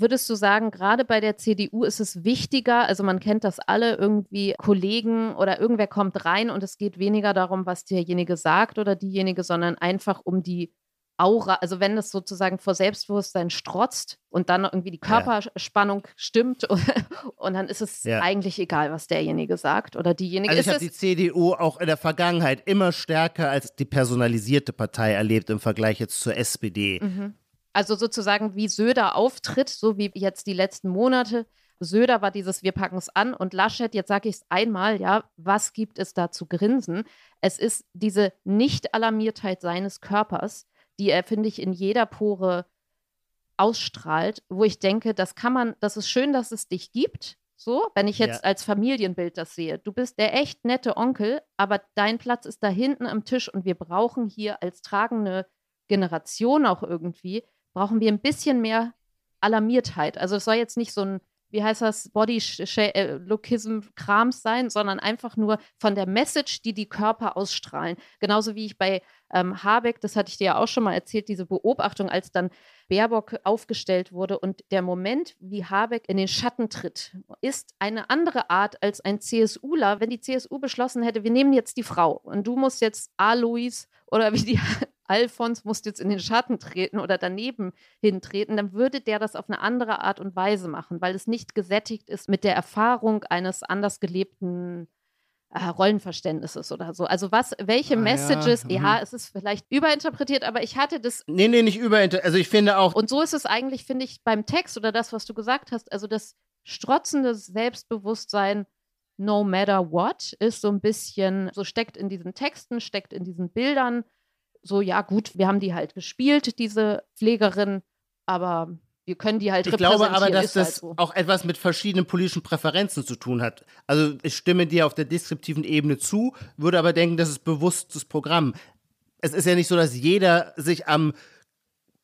würdest du sagen, gerade bei der CDU ist es wichtiger, also man kennt das alle, irgendwie Kollegen oder irgendwer kommt rein und es geht weniger darum, was derjenige sagt oder diejenige, sondern einfach um die Aura, also wenn es sozusagen vor Selbstbewusstsein strotzt und dann irgendwie die Ja. Körperspannung stimmt <laughs> und dann ist es Ja. eigentlich egal, was derjenige sagt oder diejenige. Also ich habe die CDU auch in der Vergangenheit immer stärker als die personalisierte Partei erlebt im Vergleich jetzt zur SPD. Mhm. Also sozusagen wie Söder auftritt, so wie jetzt die letzten Monate. Söder war dieses Wir packen es an und Laschet, jetzt sage ich es einmal, ja, was gibt es da zu grinsen? Es ist diese Nicht-Alarmiertheit seines Körpers, die er, finde ich, in jeder Pore ausstrahlt, wo ich denke, das kann man, das ist schön, dass es dich gibt. So, wenn ich jetzt Ja. als Familienbild das sehe. Du bist der echt nette Onkel, aber dein Platz ist da hinten am Tisch und wir brauchen hier als tragende Generation auch irgendwie, brauchen wir ein bisschen mehr Alarmiertheit. Also es soll jetzt nicht so ein wie heißt das, Body-Lookism-Krams sein, sondern einfach nur von der Message, die die Körper ausstrahlen. Genauso wie ich bei ähm, Habeck, das hatte ich dir ja auch schon mal erzählt, diese Beobachtung, als dann Baerbock aufgestellt wurde und der Moment, wie Habeck in den Schatten tritt, ist eine andere Art als ein CSUler, wenn die CSU beschlossen hätte, wir nehmen jetzt die Frau und du musst jetzt Alois oder wie die <laughs> Alfons muss jetzt in den Schatten treten oder daneben hintreten, dann würde der das auf eine andere Art und Weise machen, weil es nicht gesättigt ist mit der Erfahrung eines anders gelebten äh, Rollenverständnisses oder so. Also was, welche ah, Messages, ja. ja, mhm. es ist vielleicht überinterpretiert, aber ich hatte das. Nee, nee, nicht überinterpretiert. Also ich finde auch. Und so ist es eigentlich, finde ich, beim Text oder das, was du gesagt hast, also das strotzende Selbstbewusstsein, no matter what, ist so ein bisschen, so steckt in diesen Texten, steckt in diesen Bildern so, ja gut, wir haben die halt gespielt, diese Pflegerin, aber wir können die halt Ich glaube aber, dass das halt so. auch etwas mit verschiedenen politischen Präferenzen zu tun hat. Also ich stimme dir auf der deskriptiven Ebene zu, würde aber denken, das ist bewusstes Programm. Es ist ja nicht so, dass jeder sich am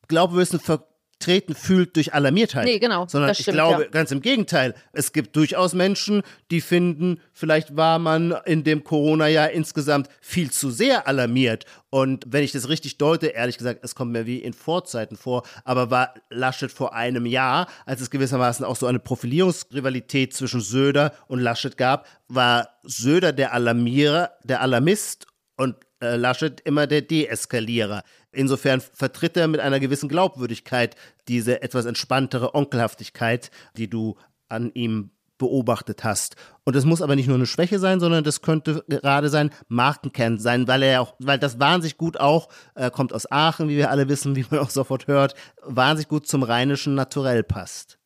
glaubwürdigsten ver treten fühlt durch Alarmiertheit. Nee, genau. Sondern ich glaube, ja. ganz im Gegenteil. Es gibt durchaus Menschen, die finden, vielleicht war man in dem Corona-Jahr insgesamt viel zu sehr alarmiert. Und wenn ich das richtig deute, ehrlich gesagt, es kommt mir wie in Vorzeiten vor, aber war Laschet vor einem Jahr, als es gewissermaßen auch so eine Profilierungsrivalität zwischen Söder und Laschet gab, war Söder der Alarmierer, der Alarmist und äh, Laschet immer der Deeskalierer. Insofern vertritt er mit einer gewissen Glaubwürdigkeit diese etwas entspanntere Onkelhaftigkeit, die du an ihm beobachtet hast. Und das muss aber nicht nur eine Schwäche sein, sondern das könnte gerade sein Markenkern sein, weil er auch, weil das wahnsinnig gut auch, äh, kommt aus Aachen, wie wir alle wissen, wie man <laughs> auch sofort hört, wahnsinnig gut zum rheinischen Naturell passt.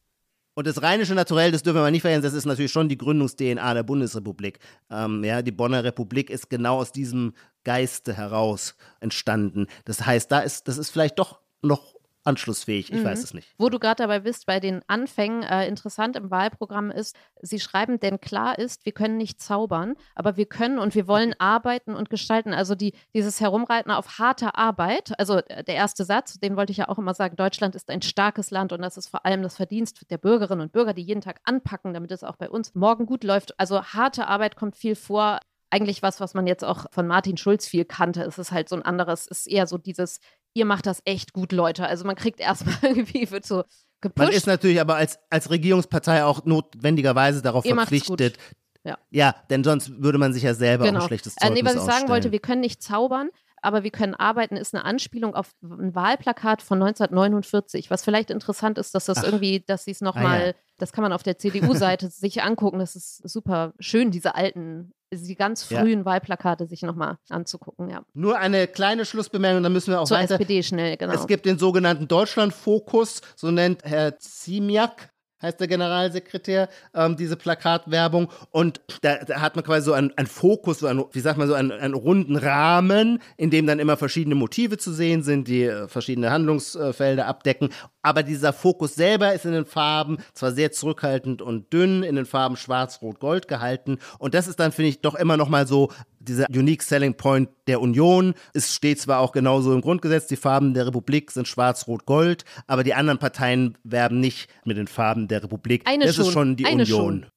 Und das rheinische Naturell, das dürfen wir nicht vergessen, das ist natürlich schon die Gründungs-DNA der Bundesrepublik. Ähm, ja, die Bonner Republik ist genau aus diesem Geiste heraus entstanden. Das heißt, da ist, das ist vielleicht doch noch anschlussfähig. Ich mhm. weiß es nicht. Wo du gerade dabei bist, bei den Anfängen, äh, interessant im Wahlprogramm ist, sie schreiben, denn klar ist, wir können nicht zaubern, aber wir können und wir wollen arbeiten und gestalten. Also die, dieses Herumreiten auf harte Arbeit, also äh, der erste Satz, den wollte ich ja auch immer sagen, Deutschland ist ein starkes Land und das ist vor allem das Verdienst der Bürgerinnen und Bürger, die jeden Tag anpacken, damit es auch bei uns morgen gut läuft. Also harte Arbeit kommt viel vor eigentlich was, was man jetzt auch von Martin Schulz viel kannte. Es ist halt so ein anderes, ist eher so dieses, ihr macht das echt gut, Leute. Also man kriegt <laughs> erstmal irgendwie, wird so gepusht. Man ist natürlich aber als, als Regierungspartei auch notwendigerweise darauf ihr verpflichtet. Ja. ja, denn sonst würde man sich ja selber genau. auch ein schlechtes Zeugnis äh, nee, was ich sagen wollte, wir können nicht zaubern, aber wir können arbeiten, ist eine Anspielung auf ein Wahlplakat von 1949. Was vielleicht interessant ist, dass das Ach. irgendwie, dass sie es nochmal, ah, ja. das kann man auf der CDU-Seite <laughs> sich angucken. Das ist super schön, diese alten die ganz frühen ja. Wahlplakate sich nochmal anzugucken, ja. Nur eine kleine Schlussbemerkung, dann müssen wir auch Zur weiter. SPD schnell, genau. Es gibt den sogenannten Deutschlandfokus, so nennt Herr Ziemiak heißt der Generalsekretär, ähm, diese Plakatwerbung. Und da, da, hat man quasi so einen, einen Fokus, so einen, wie sagt man, so einen, einen, runden Rahmen, in dem dann immer verschiedene Motive zu sehen sind, die äh, verschiedene Handlungsfelder abdecken. Aber dieser Fokus selber ist in den Farben zwar sehr zurückhaltend und dünn, in den Farben schwarz, rot, gold gehalten. Und das ist dann, finde ich, doch immer noch mal so dieser Unique Selling Point der Union. Es steht zwar auch genauso im Grundgesetz, die Farben der Republik sind schwarz, rot, gold, aber die anderen Parteien werben nicht mit den Farben der Republik. Eine das schon. ist schon die Eine Union. Schon.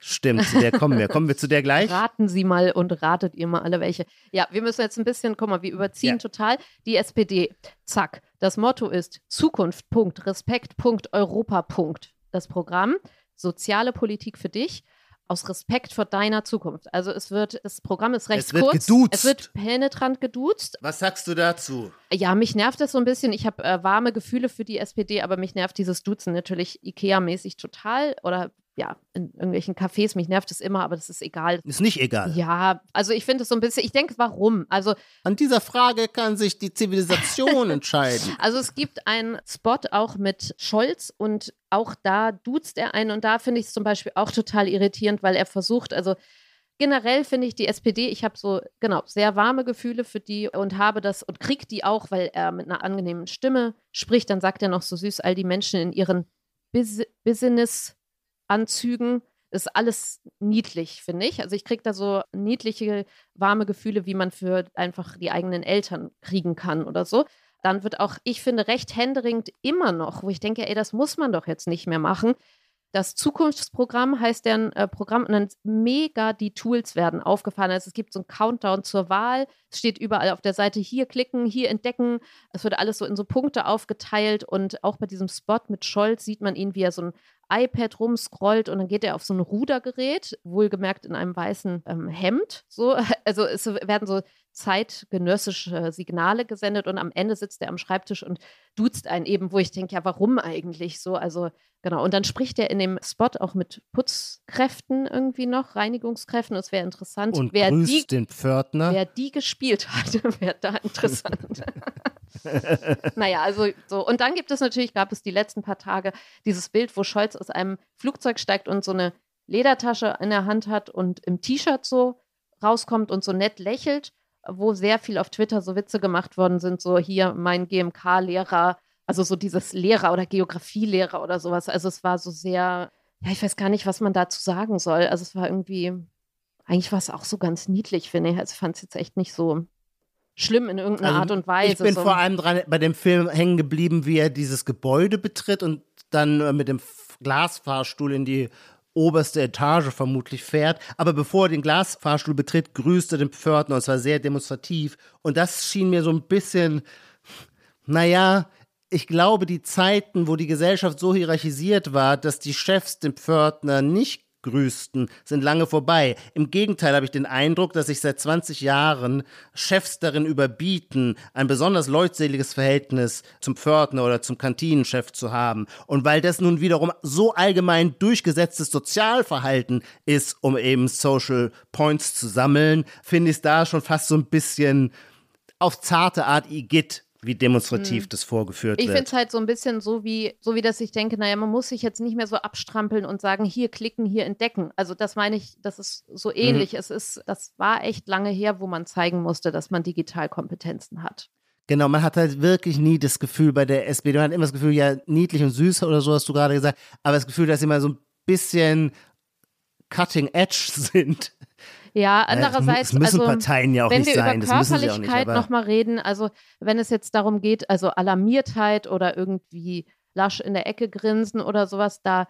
Stimmt, zu der kommen wir. <laughs> Kommen wir zu der gleich? Raten Sie mal und ratet ihr mal alle welche. Ja, wir müssen jetzt ein bisschen, guck mal, wir überziehen ja. total. Die SPD, zack. Das Motto ist Zukunft, Punkt, Respekt, Punkt, Europa, Punkt. Das Programm, soziale Politik für dich aus Respekt vor deiner Zukunft. Also es wird, das Programm ist recht es wird kurz. Geduzt. Es wird penetrant geduzt. Was sagst du dazu? Ja, mich nervt das so ein bisschen. Ich habe äh, warme Gefühle für die SPD, aber mich nervt dieses Duzen natürlich Ikea-mäßig total. Oder ja, in irgendwelchen Cafés, mich nervt es immer, aber das ist egal. Ist nicht egal. Ja, also ich finde es so ein bisschen, ich denke, warum? Also an dieser Frage kann sich die Zivilisation <laughs> entscheiden. Also es gibt einen Spot auch mit Scholz und auch da duzt er einen und da finde ich es zum Beispiel auch total irritierend, weil er versucht, also generell finde ich die SPD, ich habe so, genau, sehr warme Gefühle für die und habe das und kriege die auch, weil er mit einer angenehmen Stimme spricht. Dann sagt er noch so süß, all die Menschen in ihren Bus Business Anzügen ist alles niedlich, finde ich. Also ich kriege da so niedliche, warme Gefühle, wie man für einfach die eigenen Eltern kriegen kann oder so. Dann wird auch, ich finde, recht händeringend immer noch, wo ich denke, ey, das muss man doch jetzt nicht mehr machen, Das Zukunftsprogramm heißt deren äh, Programm und dann mega die Tools werden aufgefahren. Also es gibt so einen Countdown zur Wahl. Es steht überall auf der Seite hier klicken, hier entdecken. Es wird alles so in so Punkte aufgeteilt und auch bei diesem Spot mit Scholz sieht man ihn, wie er so ein iPad rumscrollt und dann geht er auf so ein Rudergerät, wohlgemerkt in einem weißen ähm, Hemd. So, <laughs> also es werden so zeitgenössische Signale gesendet und am Ende sitzt er am Schreibtisch und duzt einen eben, wo ich denke, ja, warum eigentlich so? Also genau. Und dann spricht er in dem Spot auch mit Putzkräften irgendwie noch, Reinigungskräften. Es wäre interessant, Und wer die, den Pförtner. wer die gespielt hat, <laughs> wäre da interessant. <laughs> naja, also so. Und dann gibt es natürlich, gab es die letzten paar Tage dieses Bild, wo Scholz aus einem Flugzeug steigt und so eine Ledertasche in der Hand hat und im T-Shirt so rauskommt und so nett lächelt, wo sehr viel auf Twitter so Witze gemacht worden sind, so hier mein GMK-Lehrer, also so dieses Lehrer oder Geografielehrer oder sowas. Also es war so sehr, ja, ich weiß gar nicht, was man dazu sagen soll. Also es war irgendwie, eigentlich war es auch so ganz niedlich, finde ich. Also ich fand es jetzt echt nicht so schlimm in irgendeiner Also, Art und Weise. Ich bin so. vor allem dran bei dem Film hängen geblieben, wie er dieses Gebäude betritt und dann äh, mit dem Glasfahrstuhl in die oberste Etage vermutlich fährt. Aber bevor er den Glasfahrstuhl betritt, grüßt er den Pförtner und zwar sehr demonstrativ. Und das schien mir so ein bisschen, naja, ich glaube, die Zeiten, wo die Gesellschaft so hierarchisiert war, dass die Chefs den Pförtner nicht grüßten, sind lange vorbei. Im Gegenteil habe ich den Eindruck, dass sich seit 20 Jahren Chefs darin überbieten, ein besonders leutseliges Verhältnis zum Pförtner oder zum Kantinenchef zu haben. Und weil das nun wiederum so allgemein durchgesetztes Sozialverhalten ist, um eben Social Points zu sammeln, finde ich es da schon fast so ein bisschen auf zarte Art Igitt, wie demonstrativ das vorgeführt Ich wird. finde es halt so ein bisschen so wie, so wie, dass ich denke, naja, man muss sich jetzt nicht mehr so abstrampeln und sagen, hier klicken, hier entdecken. Also das meine ich, das ist so ähnlich. Es ist, das war echt lange her, wo man zeigen musste, dass man Digitalkompetenzen hat. Genau, man hat halt wirklich nie das Gefühl bei der SPD, man hat immer das Gefühl, ja, niedlich und süß oder so hast du gerade gesagt, aber das Gefühl, dass sie mal so ein bisschen cutting edge <laughs> sind. Ja, andererseits, das müssen also, Parteien ja auch wenn nicht wir sein, über Körperlichkeit nochmal reden, also wenn es jetzt darum geht, also Alarmiertheit oder irgendwie lasch in der Ecke grinsen oder sowas, da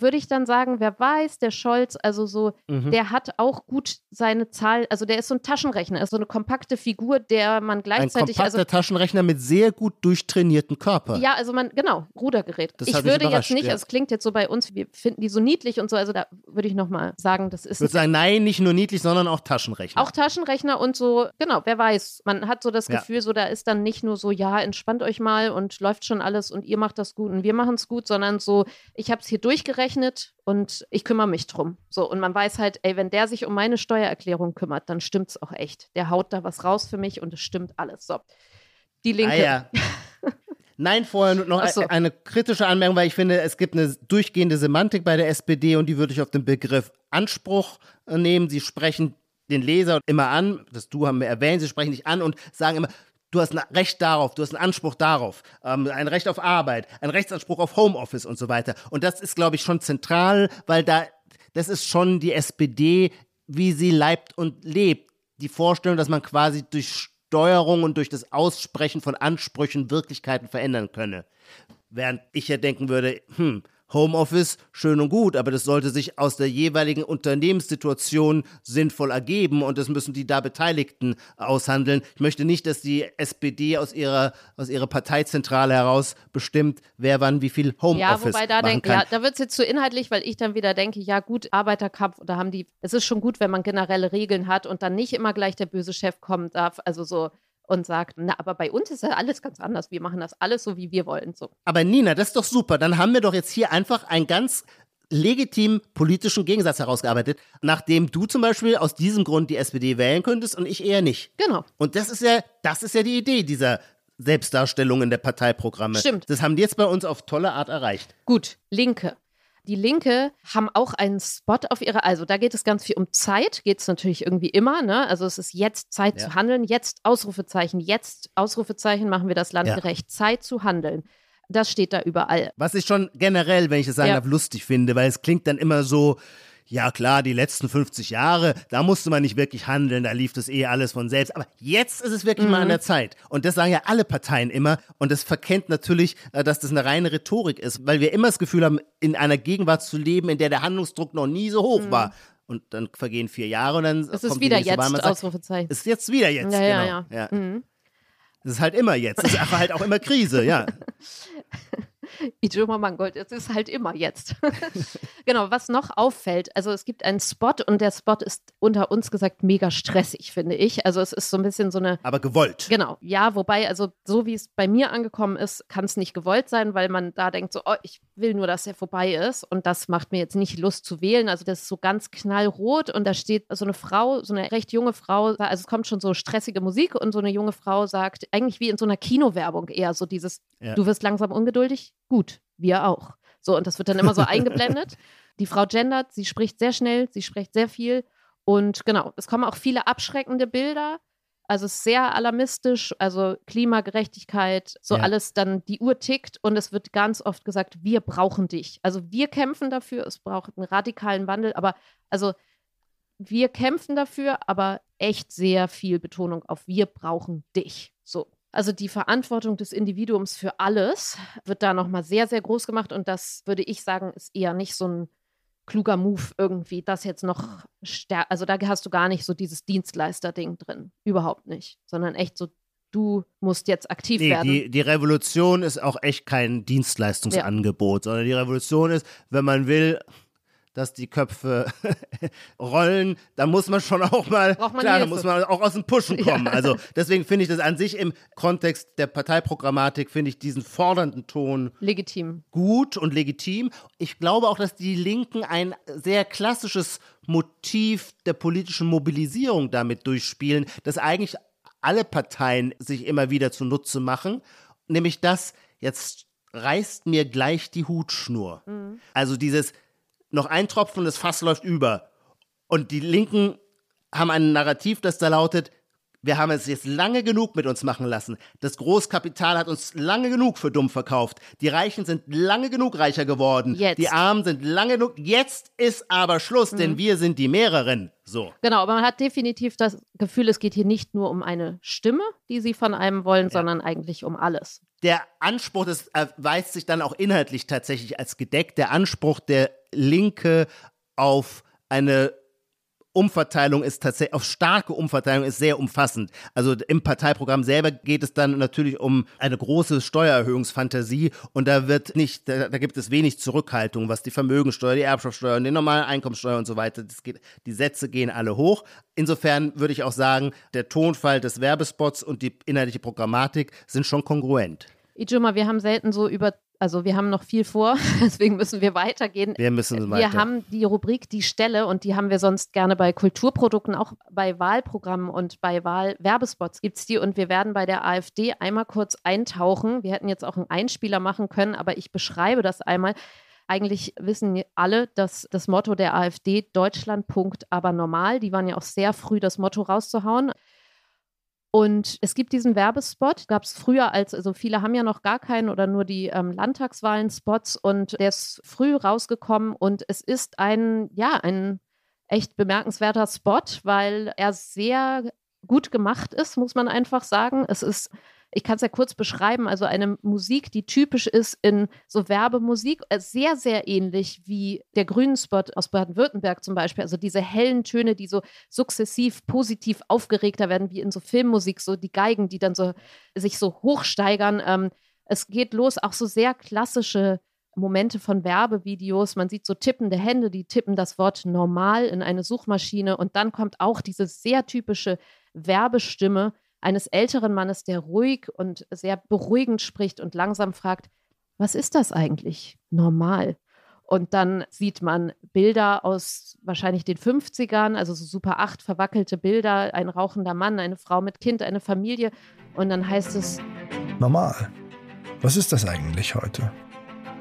würde ich dann sagen, wer weiß, der Scholz, also so, Mhm. der hat auch gut seine Zahl, also der ist so ein Taschenrechner, ist so eine kompakte Figur, der man ein gleichzeitig, kompakter also Taschenrechner mit sehr gut durchtrainierten Körper. ja, also man, genau, Rudergerät. Das ich würde jetzt nicht, ja. es klingt jetzt so bei uns, wir finden die so niedlich und so, also da würde ich nochmal sagen, das ist Ich würde sagen, nein, nicht nur niedlich, sondern auch Taschenrechner. Auch Taschenrechner und so, genau, wer weiß. Man hat so das Ja. Gefühl, so da ist dann nicht nur so, ja, entspannt euch mal und läuft schon alles und ihr macht das gut und wir machen es gut, sondern so, ich habe es hier durchgerechnet und ich kümmere mich drum. So, und man weiß halt, ey, wenn der sich um meine Steuererklärung kümmert, dann stimmt es auch echt. Der haut da was raus für mich und es stimmt alles. So. Die Linke. Ah, ja. <laughs> Nein, vorher noch so. eine kritische Anmerkung, weil ich finde, es gibt eine durchgehende Semantik bei der SPD und die würde ich auf den Begriff Anspruch äh, nehmen. Sie sprechen den Leser immer an, das Du haben wir erwähnt, sie sprechen dich an und sagen immer, du hast ein Recht darauf, du hast einen Anspruch darauf, ähm, ein Recht auf Arbeit, ein Rechtsanspruch auf Homeoffice und so weiter. Und das ist, glaube ich, schon zentral, weil da, das ist schon die SPD, wie sie leibt und lebt. Die Vorstellung, dass man quasi durch Steuerung und durch das Aussprechen von Ansprüchen Wirklichkeiten verändern könne. Während ich ja denken würde, hm, Homeoffice, schön und gut, aber das sollte sich aus der jeweiligen Unternehmenssituation sinnvoll ergeben und das müssen die da Beteiligten aushandeln. Ich möchte nicht, dass die SPD aus ihrer, aus ihrer Parteizentrale heraus bestimmt, wer wann wie viel Ja, Homeoffice wobei da machen denke, kann. ja, da wird es jetzt zu inhaltlich, weil ich dann wieder denke, ja gut, Arbeiterkampf, da haben die, es ist schon gut, wenn man generelle Regeln hat und dann nicht immer gleich der böse Chef kommen darf, also so und sagt, na, aber bei uns ist ja alles ganz anders. Wir machen das alles so, wie wir wollen. So. Aber Nina, das ist doch super. Dann haben wir doch jetzt hier einfach einen ganz legitimen politischen Gegensatz herausgearbeitet, nachdem du zum Beispiel aus diesem Grund die SPD wählen könntest und ich eher nicht. Genau. Und das ist ja, das ist ja die Idee dieser Selbstdarstellung in der Parteiprogramme. Stimmt. Das haben die jetzt bei uns auf tolle Art erreicht. Gut, Linke. Die Linke haben auch einen Spot auf ihrer, also da geht es ganz viel um Zeit, geht es natürlich irgendwie immer, ne? Also es ist jetzt Zeit Ja. zu handeln, jetzt Ausrufezeichen, jetzt Ausrufezeichen machen wir das Land Ja. gerecht, Zeit zu handeln. Das steht da überall. Was ich schon generell, wenn ich das sagen Ja. darf, lustig finde, weil es klingt dann immer so, ja klar, die letzten 50 Jahre, da musste man nicht wirklich handeln, da lief das eh alles von selbst. Aber jetzt ist es wirklich mhm. mal an der Zeit. Und das sagen ja alle Parteien immer. Und das verkennt natürlich, äh, dass das eine reine Rhetorik ist, weil wir immer das Gefühl haben, in einer Gegenwart zu leben, in der der Handlungsdruck noch nie so hoch mhm. war. Und dann vergehen vier Jahre und dann. Es ist wieder jetzt, sagt, Ausrufezeichen. Es ist jetzt wieder jetzt, ja, genau. Ja, ja. ja. Mhm. Es ist halt immer jetzt. Es ist halt auch immer Krise, ja. <laughs> Ijoma Mangold, es ist halt immer jetzt. <laughs> genau, was noch auffällt, also es gibt einen Spot und der Spot ist unter uns gesagt mega stressig, finde ich. Also es ist so ein bisschen so eine. Aber gewollt. Genau, ja, wobei, also so wie es bei mir angekommen ist, kann es nicht gewollt sein, weil man da denkt so, oh, ich will nur, dass er vorbei ist und das macht mir jetzt nicht Lust zu wählen. Also das ist so ganz knallrot und da steht so eine Frau, so eine recht junge Frau, also es kommt schon so stressige Musik und so eine junge Frau sagt, eigentlich wie in so einer Kinowerbung eher so dieses, ja. du wirst langsam ungeduldig, gut, wir auch. So, und das wird dann immer so eingeblendet. <laughs> Die Frau gendert, sie spricht sehr schnell, sie spricht sehr viel. Und genau, es kommen auch viele abschreckende Bilder. Also es ist sehr alarmistisch, also Klimagerechtigkeit, so ja. alles dann, die Uhr tickt und es wird ganz oft gesagt, wir brauchen dich. Also wir kämpfen dafür, es braucht einen radikalen Wandel, aber also wir kämpfen dafür, aber echt sehr viel Betonung auf wir brauchen dich. So. Also die Verantwortung des Individuums für alles wird da nochmal sehr, sehr groß gemacht und das würde ich sagen, ist eher nicht so ein kluger Move irgendwie, das jetzt noch stärker, also da hast du gar nicht so dieses Dienstleister-Ding drin, überhaupt nicht, sondern echt so, du musst jetzt aktiv nee, werden. Die, die Revolution ist auch echt kein Dienstleistungsangebot, ja. sondern die Revolution ist, wenn man will, dass die Köpfe <laughs> rollen, da muss man schon auch mal, klar, da muss man auch aus dem Pushen kommen. Ja. Also deswegen finde ich das an sich im Kontext der Parteiprogrammatik, finde ich diesen fordernden Ton legitim. Gut und legitim. Ich glaube auch, dass die Linken ein sehr klassisches Motiv der politischen Mobilisierung damit durchspielen, das eigentlich alle Parteien sich immer wieder zunutze machen, nämlich das, jetzt reißt mir gleich die Hutschnur. Mhm. Also dieses, noch ein Tropfen und das Fass läuft über. Und die Linken haben ein Narrativ, das da lautet, wir haben es jetzt lange genug mit uns machen lassen. Das Großkapital hat uns lange genug für dumm verkauft. Die Reichen sind lange genug reicher geworden. Jetzt. Die Armen sind lange genug. Jetzt ist aber Schluss, mhm. denn wir sind die mehreren. So. Genau, aber man hat definitiv das Gefühl, es geht hier nicht nur um eine Stimme, die sie von einem wollen, ja. sondern eigentlich um alles. Der Anspruch, das erweist sich dann auch inhaltlich tatsächlich als gedeckt. Der Anspruch der Linke auf eine Umverteilung ist tatsächlich, auf starke Umverteilung ist sehr umfassend. Also im Parteiprogramm selber geht es dann natürlich um eine große Steuererhöhungsfantasie und da wird nicht, da, da gibt es wenig Zurückhaltung, was die Vermögensteuer, die Erbschaftssteuer und die normale Einkommensteuer und so weiter, das geht, die Sätze gehen alle hoch. Insofern würde ich auch sagen, der Tonfall des Werbespots und die inhaltliche Programmatik sind schon kongruent. Ijoma, wir haben selten so über also wir haben noch viel vor, <laughs> deswegen müssen wir weitergehen. Wir müssen weiter. Wir haben die Rubrik Die Stelle und die haben wir sonst gerne bei Kulturprodukten, auch bei Wahlprogrammen und bei Wahlwerbespots gibt es die und wir werden bei der AfD einmal kurz eintauchen. Wir hätten jetzt auch einen Einspieler machen können, aber ich beschreibe das einmal. Eigentlich wissen alle, dass das Motto der AfD Deutschland Punkt aber normal, die waren ja auch sehr früh das Motto rauszuhauen. Und es gibt diesen Werbespot, gab es früher als, also viele haben ja noch gar keinen oder nur die ähm, Landtagswahlen-Spots und der ist früh rausgekommen und es ist ein, ja, ein echt bemerkenswerter Spot, weil er sehr gut gemacht ist, muss man einfach sagen. Es ist ich kann es ja kurz beschreiben, also eine Musik, die typisch ist in so Werbemusik, äh, sehr, sehr ähnlich wie der Grünen-Spot aus Baden-Württemberg zum Beispiel. Also diese hellen Töne, die so sukzessiv positiv aufgeregter werden, wie in so Filmmusik, so die Geigen, die dann so sich so hochsteigern. Ähm, es geht los, auch so sehr klassische Momente von Werbevideos. Man sieht so tippende Hände, die tippen das Wort normal in eine Suchmaschine und dann kommt auch diese sehr typische Werbestimme, eines älteren Mannes, der ruhig und sehr beruhigend spricht und langsam fragt, was ist das eigentlich? Normal. Und dann sieht man Bilder aus wahrscheinlich den 50ern, also so Super 8 verwackelte Bilder, ein rauchender Mann, eine Frau mit Kind, eine Familie. Und dann heißt es: Normal. Was ist das eigentlich heute?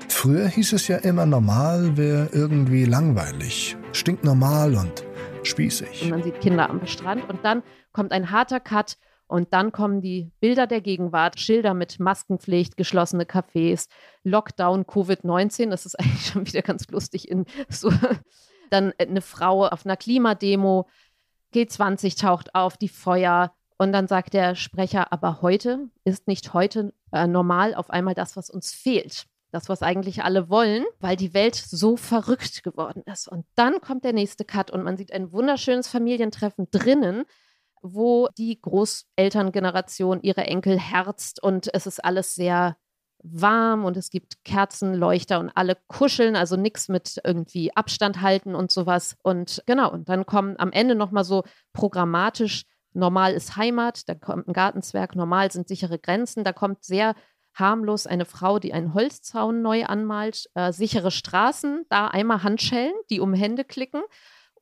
Früher hieß es ja immer, normal wäre irgendwie langweilig, stinknormal und spießig. Und man sieht Kinder am Strand und dann kommt ein harter Cut und dann kommen die Bilder der Gegenwart, Schilder mit Maskenpflicht, geschlossene Cafés, Lockdown, Covid-19. Das ist <laughs> eigentlich schon wieder ganz lustig in so Dann eine Frau auf einer Klimademo, G20 taucht auf, die Feuer. Und dann sagt der Sprecher, aber heute ist nicht heute äh, normal auf einmal das, was uns fehlt. Das, was eigentlich alle wollen, weil die Welt so verrückt geworden ist. Und dann kommt der nächste Cut und man sieht ein wunderschönes Familientreffen drinnen, wo die Großelterngeneration ihre Enkel herzt und es ist alles sehr warm und es gibt Kerzenleuchter und alle kuscheln, also nichts mit irgendwie Abstand halten und sowas. Und genau, und dann kommen am Ende nochmal so programmatisch, normal ist Heimat, da kommt ein Gartenzwerg, normal sind sichere Grenzen, da kommt sehr harmlos eine Frau, die einen Holzzaun neu anmalt, äh, sichere Straßen, da einmal Handschellen, die um Hände klicken.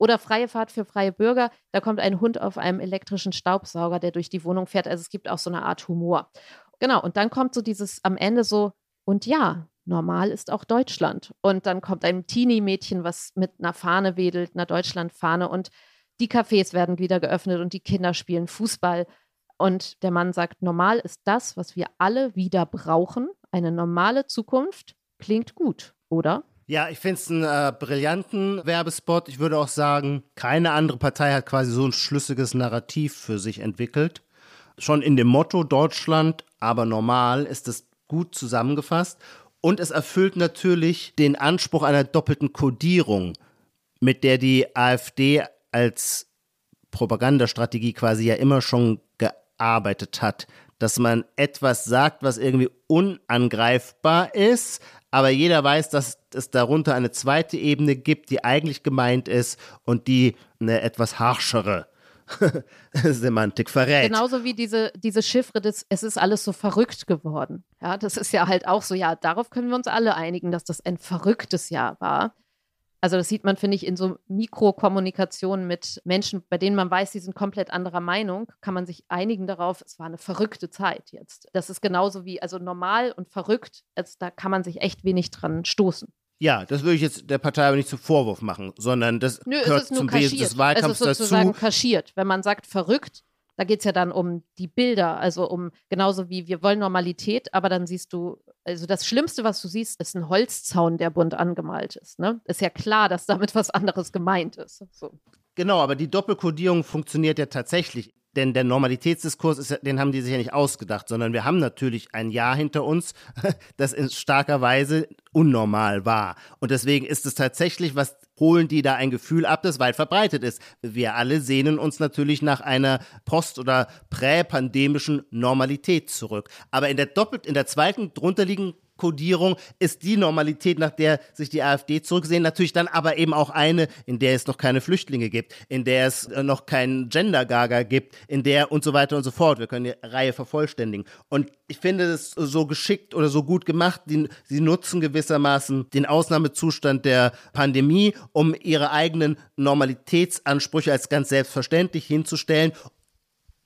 Oder freie Fahrt für freie Bürger, da kommt ein Hund auf einem elektrischen Staubsauger, der durch die Wohnung fährt. Also es gibt auch so eine Art Humor. Genau, und dann kommt so dieses am Ende so, und ja, normal ist auch Deutschland. Und dann kommt ein Teenie-Mädchen, was mit einer Fahne wedelt, einer Deutschlandfahne und die Cafés werden wieder geöffnet und die Kinder spielen Fußball. Und der Mann sagt, normal ist das, was wir alle wieder brauchen. Eine normale Zukunft klingt gut, oder? Ja, ich finde es einen äh, brillanten Werbespot. Ich würde auch sagen, keine andere Partei hat quasi so ein schlüssiges Narrativ für sich entwickelt. Schon in dem Motto Deutschland, aber normal ist es gut zusammengefasst. Und es erfüllt natürlich den Anspruch einer doppelten Kodierung, mit der die AfD als Propagandastrategie quasi ja immer schon gearbeitet hat. Dass man etwas sagt, was irgendwie unangreifbar ist, aber jeder weiß, dass es darunter eine zweite Ebene gibt, die eigentlich gemeint ist und die eine etwas harschere <laughs> Semantik verrät. Genauso wie diese, diese Chiffre des, es ist alles so verrückt geworden. Ja, das ist ja halt auch so, ja, darauf können wir uns alle einigen, dass das ein verrücktes Jahr war. Also das sieht man, finde ich, in so Mikrokommunikationen mit Menschen, bei denen man weiß, sie sind komplett anderer Meinung, kann man sich einigen darauf, es war eine verrückte Zeit jetzt. Das ist genauso wie, also normal und verrückt, also da kann man sich echt wenig dran stoßen. Ja, das würde ich jetzt der Partei aber nicht zum Vorwurf machen, sondern das Nö, gehört zum kaschiert. Wesen des Wahlkampfs es ist sozusagen dazu. kaschiert. Wenn man sagt verrückt, da geht es ja dann um die Bilder, also um genauso wie wir wollen Normalität, aber dann siehst du, also das Schlimmste, was du siehst, ist ein Holzzaun, der bunt angemalt ist. Ne? Ist ja klar, dass damit was anderes gemeint ist. So. Genau, aber die Doppelkodierung funktioniert ja tatsächlich. Denn der Normalitätsdiskurs, ist, den haben die sich ja nicht ausgedacht, sondern wir haben natürlich ein Jahr hinter uns, <laughs> das in starker Weise unnormal war. Und deswegen ist es tatsächlich, was holen die da ein Gefühl ab, das weit verbreitet ist. Wir alle sehnen uns natürlich nach einer post- oder präpandemischen Normalität zurück. Aber in der doppelt, in der zweiten drunterliegenden Kodierung ist die Normalität, nach der sich die AfD zurücksehen, natürlich dann aber eben auch eine, in der es noch keine Flüchtlinge gibt, in der es äh, noch keinen Gender-Gaga gibt, in der und so weiter und so fort. Wir können die Reihe vervollständigen. Und ich finde es so geschickt oder so gut gemacht. Die, sie nutzen gewissermaßen den Ausnahmezustand der Pandemie, um ihre eigenen Normalitätsansprüche als ganz selbstverständlich hinzustellen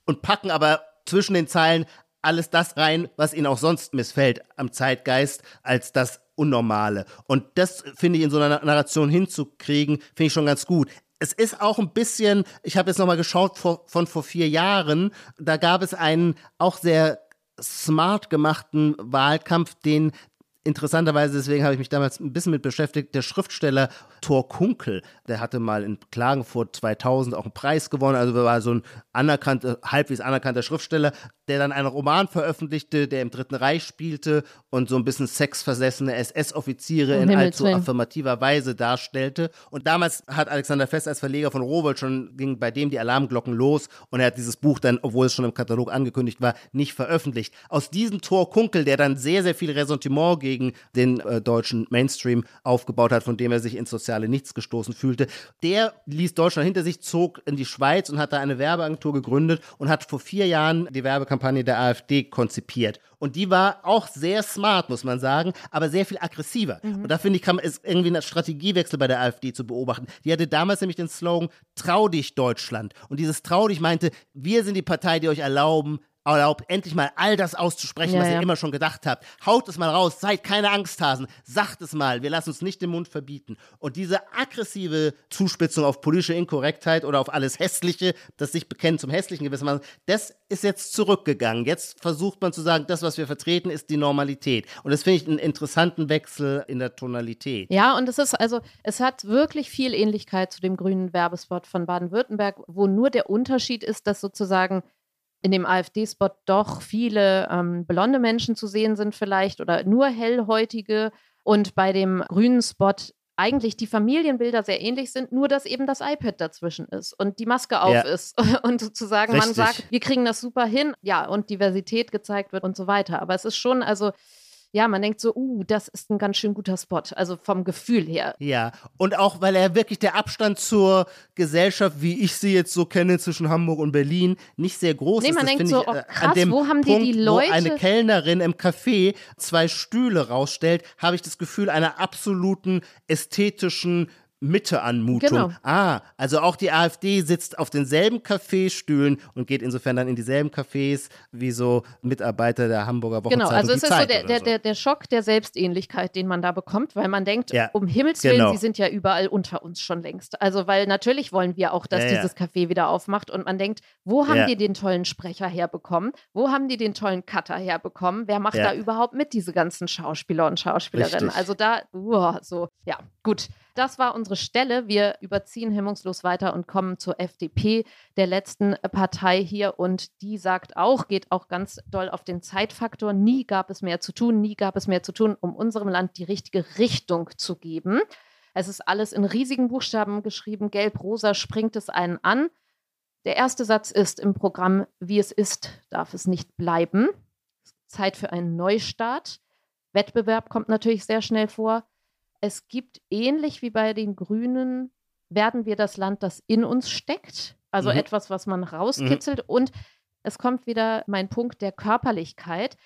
und packen aber zwischen den Zeilen alles das rein, was ihnen auch sonst missfällt am Zeitgeist, als das Unnormale. Und das finde ich in so einer Narration hinzukriegen, finde ich schon ganz gut. Es ist auch ein bisschen, ich habe jetzt nochmal geschaut vor, von vor vier Jahren, da gab es einen auch sehr smart gemachten Wahlkampf, den interessanterweise, deswegen habe ich mich damals ein bisschen mit beschäftigt, der Schriftsteller Thor Kunkel, der hatte mal in Klagenfurt 2000 auch einen Preis gewonnen, also war so ein anerkannter, halbwegs anerkannter Schriftsteller, der dann einen Roman veröffentlichte, der im Dritten Reich spielte und so ein bisschen sexversessene SS-Offiziere in allzu affirmativer Weise darstellte. Und damals hat Alexander Fest als Verleger von Rowold schon, ging bei dem die Alarmglocken los und er hat dieses Buch dann, obwohl es schon im Katalog angekündigt war, nicht veröffentlicht. Aus diesem Thor Kunkel, der dann sehr, sehr viel Ressentiment gegen den äh, deutschen Mainstream aufgebaut hat, von dem er sich ins soziale Nichts gestoßen fühlte, der ließ Deutschland hinter sich, zog in die Schweiz und hat da eine Werbeagentur gegründet und hat vor vier Jahren die Werbekampagne der AfD konzipiert. Und die war auch sehr smart, muss man sagen, aber sehr viel aggressiver. Und da finde ich, kann man, ist irgendwie ein Strategiewechsel bei der AfD zu beobachten. Die hatte damals nämlich den Slogan, trau dich Deutschland. Und dieses trau dich meinte, wir sind die Partei, die euch erlauben, erlaubt, endlich mal all das auszusprechen, Ja, was ja. ihr immer schon gedacht habt. Haut es mal raus, seid keine Angsthasen, sagt es mal, wir lassen uns nicht den Mund verbieten. Und diese aggressive Zuspitzung auf politische Inkorrektheit oder auf alles Hässliche, das sich bekennt zum Hässlichen gewissermaßen, das ist jetzt zurückgegangen. Jetzt versucht man zu sagen, das, was wir vertreten, ist die Normalität. Und das finde ich einen interessanten Wechsel in der Tonalität. Ja, und es ist also, es hat wirklich viel Ähnlichkeit zu dem grünen Werbespot von Baden-Württemberg, wo nur der Unterschied ist, dass sozusagen in dem AfD-Spot doch viele ähm, blonde Menschen zu sehen sind vielleicht oder nur hellhäutige und bei dem grünen Spot eigentlich die Familienbilder sehr ähnlich sind, nur dass eben das iPad dazwischen ist und die Maske auf Ja. ist <laughs> und sozusagen man Richtig. sagt, wir kriegen das super hin, ja, und Diversität gezeigt wird und so weiter. Aber es ist schon, also, ja, man denkt so, uh, das ist ein ganz schön guter Spot, also vom Gefühl her. Ja, und auch weil er wirklich der Abstand zur Gesellschaft, wie ich sie jetzt so kenne, zwischen Hamburg und Berlin, nicht sehr groß Nee, ist. man Das denkt so, ich, oh, äh, krass, an dem wo haben die Punkt, die Leute- Wo eine Kellnerin im Café zwei Stühle rausstellt, habe ich das Gefühl einer absoluten ästhetischen Mitte-Anmutung. Genau. Ah, also auch die AfD sitzt auf denselben Kaffeestühlen und geht insofern dann in dieselben Cafés wie so Mitarbeiter der Hamburger Wochenzeitung. Genau, also es ist so Zeit der, oder der, so. der, der Schock der Selbstähnlichkeit, den man da bekommt, weil man denkt, Ja, um Himmels Willen, genau. sie sind ja überall unter uns schon längst. Also, weil natürlich wollen wir auch, dass Ja, ja. dieses Café wieder aufmacht und man denkt, wo haben die den tollen Sprecher herbekommen? Wo haben die den tollen Cutter herbekommen? Wer macht da überhaupt mit, diese ganzen Schauspieler und Schauspielerinnen? Richtig. Also da, uah, so, ja, gut. Das war unsere Stelle. Wir überziehen hemmungslos weiter und kommen zur FDP, der letzten Partei hier. Und die sagt auch, geht auch ganz doll auf den Zeitfaktor. Nie gab es mehr zu tun, nie gab es mehr zu tun, um unserem Land die richtige Richtung zu geben. Es ist alles in riesigen Buchstaben geschrieben. Gelb-rosa springt es einen an. Der erste Satz ist im Programm, wie es ist, darf es nicht bleiben. Zeit für einen Neustart. Wettbewerb kommt natürlich sehr schnell vor. Es gibt ähnlich wie bei den Grünen, werden wir das Land, das in uns steckt. Also Mhm. etwas, was man rauskitzelt. Und es kommt wieder mein Punkt der Körperlichkeit.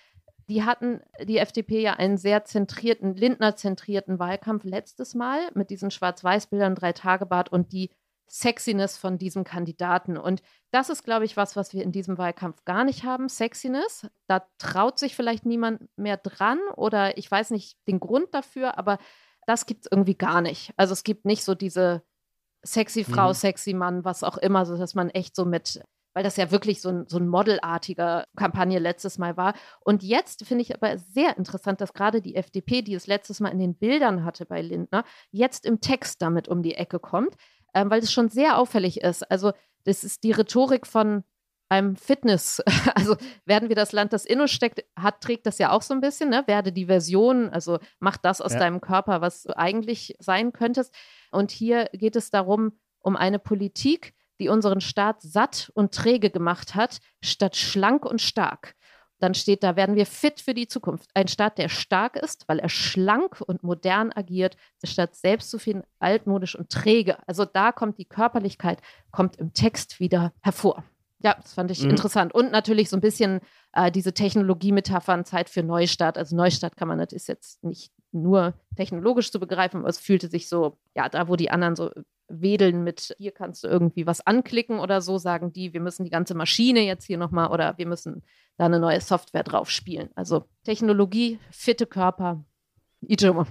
Die hatten, die FDP, ja einen sehr zentrierten, Lindner-zentrierten Wahlkampf letztes Mal mit diesen Schwarz-Weiß-Bildern, Drei-Tage-Bart und die Sexiness von diesem Kandidaten. Und das ist, glaube ich, was, was wir in diesem Wahlkampf gar nicht haben. Sexiness. Da traut sich vielleicht niemand mehr dran oder ich weiß nicht den Grund dafür, aber das gibt es irgendwie gar nicht. Also es gibt nicht so diese sexy Frau, Mhm. sexy Mann, was auch immer, so dass man echt so mit, weil das ja wirklich so ein, so ein modelartiger Kampagne letztes Mal war. Und jetzt finde ich aber sehr interessant, dass gerade die FDP, die es letztes Mal in den Bildern hatte bei Lindner, jetzt im Text damit um die Ecke kommt, ähm, weil es schon sehr auffällig ist. Also das ist die Rhetorik von einem Fitness, <laughs> also werden wir das Land, das in uns steckt, hat, trägt das ja auch so ein bisschen, ne? werde die Version, also mach das aus Ja. deinem Körper, was du eigentlich sein könntest. Und hier geht es darum, um eine Politik, die unseren Staat satt und träge gemacht hat, statt schlank und stark. Dann steht da, werden wir fit für die Zukunft. Ein Staat, der stark ist, weil er schlank und modern agiert, statt selbstzufrieden, altmodisch und träge. Also da kommt die Körperlichkeit, kommt im Text wieder hervor. Ja, das fand ich Mhm. interessant. Und natürlich so ein bisschen äh, diese Technologie-Metaphern, Zeit für Neustart. Also Neustart kann man, das ist jetzt nicht nur technologisch zu begreifen, aber es fühlte sich so, ja, da wo die anderen so wedeln mit, hier kannst du irgendwie was anklicken oder so, sagen die, wir müssen die ganze Maschine jetzt hier nochmal oder wir müssen da eine neue Software drauf spielen. Also Technologie, fitte Körper,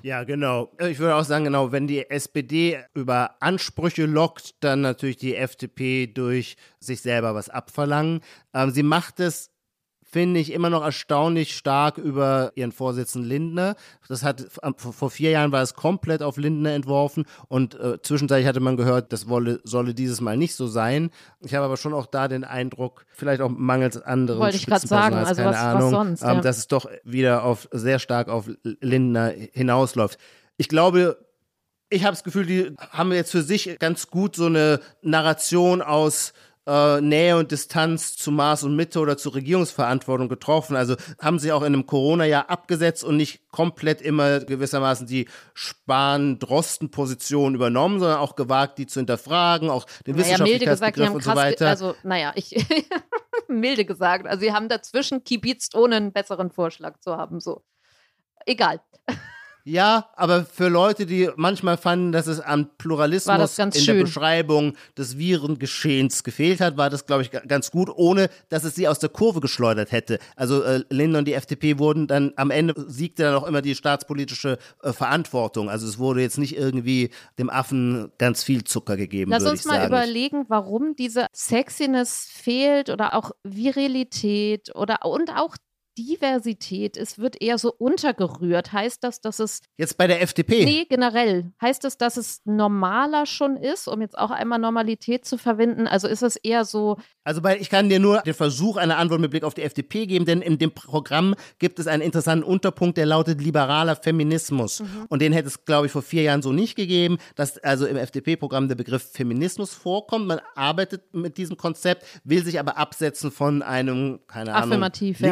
Ja, genau. Ich würde auch sagen, genau, wenn die SPD über Ansprüche lockt, dann natürlich die FDP durch sich selber was abverlangen. Ähm, sie macht es finde ich immer noch erstaunlich stark über ihren Vorsitzenden Lindner. Das hat vor vier Jahren war es komplett auf Lindner entworfen und äh, zwischenzeitlich hatte man gehört, das wolle, solle dieses Mal nicht so sein. Ich habe aber schon auch da den Eindruck, vielleicht auch mangels anderen Wollte ich gerade sagen, also keine was, Ahnung, was sonst, ähm, ja. dass es doch wieder auf sehr stark auf Lindner hinausläuft. Ich glaube, ich habe das Gefühl, die haben jetzt für sich ganz gut so eine Narration aus äh, Nähe und Distanz zu Maß und Mitte oder zur Regierungsverantwortung getroffen. Also haben sie auch in einem Corona-Jahr abgesetzt und nicht komplett immer gewissermaßen die Spahn-Drosten-Position übernommen, sondern auch gewagt, die zu hinterfragen, auch den naja, milde gesagt, die Wissenschaftlichkeitsbegriff und so weiter. also naja, ich <laughs> milde gesagt, also sie haben dazwischen kibitzt, ohne einen besseren Vorschlag zu haben, so. Egal. Ja, aber für Leute, die manchmal fanden, dass es an War Pluralismus in schön. der Beschreibung des Virengeschehens gefehlt hat, war das, glaube ich, ga- ganz gut, ohne dass es sie aus der Kurve geschleudert hätte. Also äh, Lindner und die FDP wurden dann, am Ende siegte dann auch immer die staatspolitische äh, Verantwortung. Also es wurde jetzt nicht irgendwie dem Affen ganz viel Zucker gegeben, Lass uns mal sagen. überlegen, warum diese Sexiness fehlt oder auch Virilität oder und auch Diversität. Es wird eher so untergerührt. Heißt das, dass es Jetzt bei der FDP. Nee, generell. Heißt es, dass es normaler schon ist, um jetzt auch einmal Normalität zu verwenden? Also ist es eher so, Also bei, ich kann dir nur den Versuch einer Antwort mit Blick auf die FDP geben, denn in dem Programm gibt es einen interessanten Unterpunkt, der lautet liberaler Feminismus. Und den hätte es, glaube ich, vor vier Jahren so nicht gegeben, dass also im FDP-Programm der Begriff Feminismus vorkommt. Man arbeitet mit diesem Konzept, will sich aber absetzen von einem, keine Ahnung, Affirmativ, ja.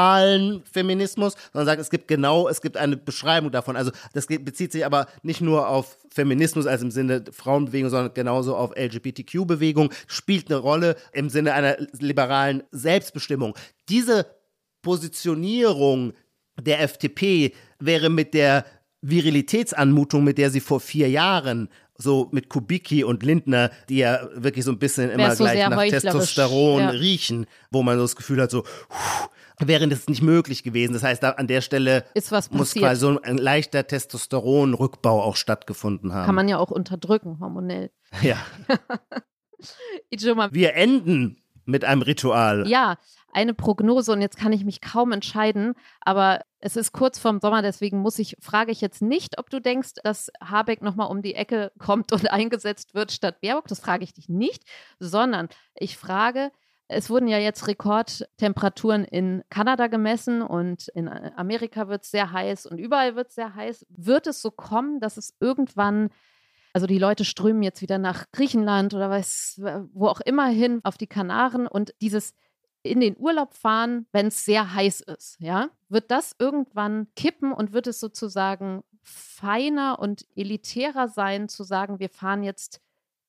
Linksliberalen Feminismus, sondern sagt, es gibt genau, es gibt eine Beschreibung davon. Also das bezieht sich aber nicht nur auf Feminismus als im Sinne Frauenbewegung, sondern genauso auf LGBTQ-Bewegung, spielt eine Rolle im Sinne einer liberalen Selbstbestimmung. Diese Positionierung der FDP wäre mit der Virilitätsanmutung, mit der sie vor vier Jahren so mit Kubicki und Lindner, die ja wirklich so ein bisschen immer so gleich nach Testosteron ja. riechen, wo man so das Gefühl hat, so puh, wäre das nicht möglich gewesen. Das heißt, da an der Stelle muss quasi so ein leichter Testosteronrückbau auch stattgefunden haben. kann man ja auch unterdrücken, hormonell. <laughs> ja. <laughs> Wir enden mit einem Ritual. ja, eine Prognose und jetzt kann ich mich kaum entscheiden, aber es ist kurz vorm Sommer, deswegen muss ich, frage ich jetzt nicht, ob du denkst, dass Habeck nochmal um die Ecke kommt und <laughs> eingesetzt wird statt Baerbock. Das frage ich dich nicht, sondern ich frage, es wurden ja jetzt Rekordtemperaturen in Kanada gemessen und in Amerika wird es sehr heiß und überall wird es sehr heiß. Wird es so kommen, dass es irgendwann also die Leute strömen jetzt wieder nach Griechenland oder weiß, wo auch immer hin, auf die Kanaren und dieses in den Urlaub fahren, wenn es sehr heiß ist, ja, wird das irgendwann kippen und wird es sozusagen feiner und elitärer sein, zu sagen, wir fahren jetzt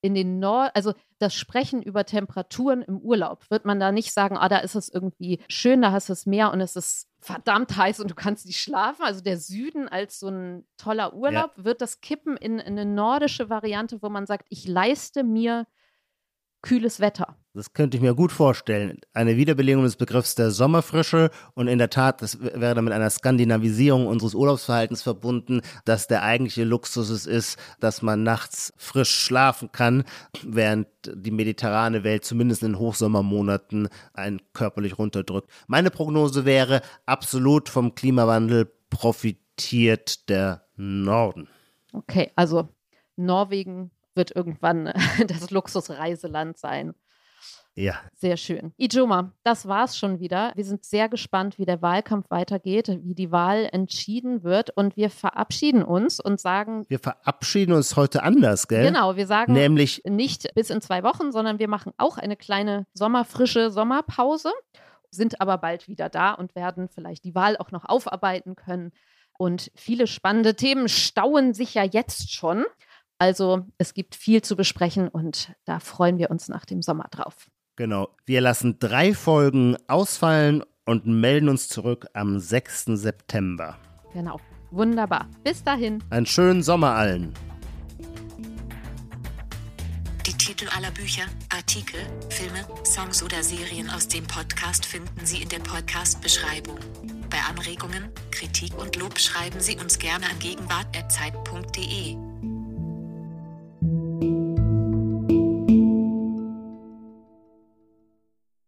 in den Nord, also das Sprechen über Temperaturen im Urlaub, wird man da nicht sagen, ah, da ist es irgendwie schön, da hast du das Meer und es ist verdammt heiß und du kannst nicht schlafen. Also der Süden als so ein toller Urlaub, wird das kippen in, in eine nordische Variante, wo man sagt, ich leiste mir kühles Wetter. Das könnte ich mir gut vorstellen. Eine Wiederbelebung des Begriffs der Sommerfrische und in der Tat, das wäre dann mit einer Skandinavisierung unseres Urlaubsverhaltens verbunden, dass der eigentliche Luxus es ist, dass man nachts frisch schlafen kann, während die mediterrane Welt zumindest in Hochsommermonaten einen körperlich runterdrückt. Meine Prognose wäre, absolut vom Klimawandel profitiert der Norden. Okay, also Norwegen wird irgendwann <laughs> das Luxusreiseland sein. Ja, Sehr schön. Ijoma, das war's schon wieder. Wir sind sehr gespannt, wie der Wahlkampf weitergeht, wie die Wahl entschieden wird. Und wir verabschieden uns und sagen, wir verabschieden uns heute anders, gell? genau, wir sagen Nämlich nicht bis in zwei Wochen, sondern wir machen auch eine kleine sommerfrische Sommerpause, sind aber bald wieder da und werden vielleicht die Wahl auch noch aufarbeiten können. Und viele spannende Themen stauen sich ja jetzt schon. Also es gibt viel zu besprechen und da freuen wir uns nach dem Sommer drauf. Genau. Wir lassen drei Folgen ausfallen und melden uns zurück am 6. September. Genau. Wunderbar. Bis dahin. Einen schönen Sommer allen. Die Titel aller Bücher, Artikel, Filme, Songs oder Serien aus dem Podcast finden Sie in der Podcast-Beschreibung. Bei Anregungen, Kritik und Lob schreiben Sie uns gerne an gegenwart.zeit.de.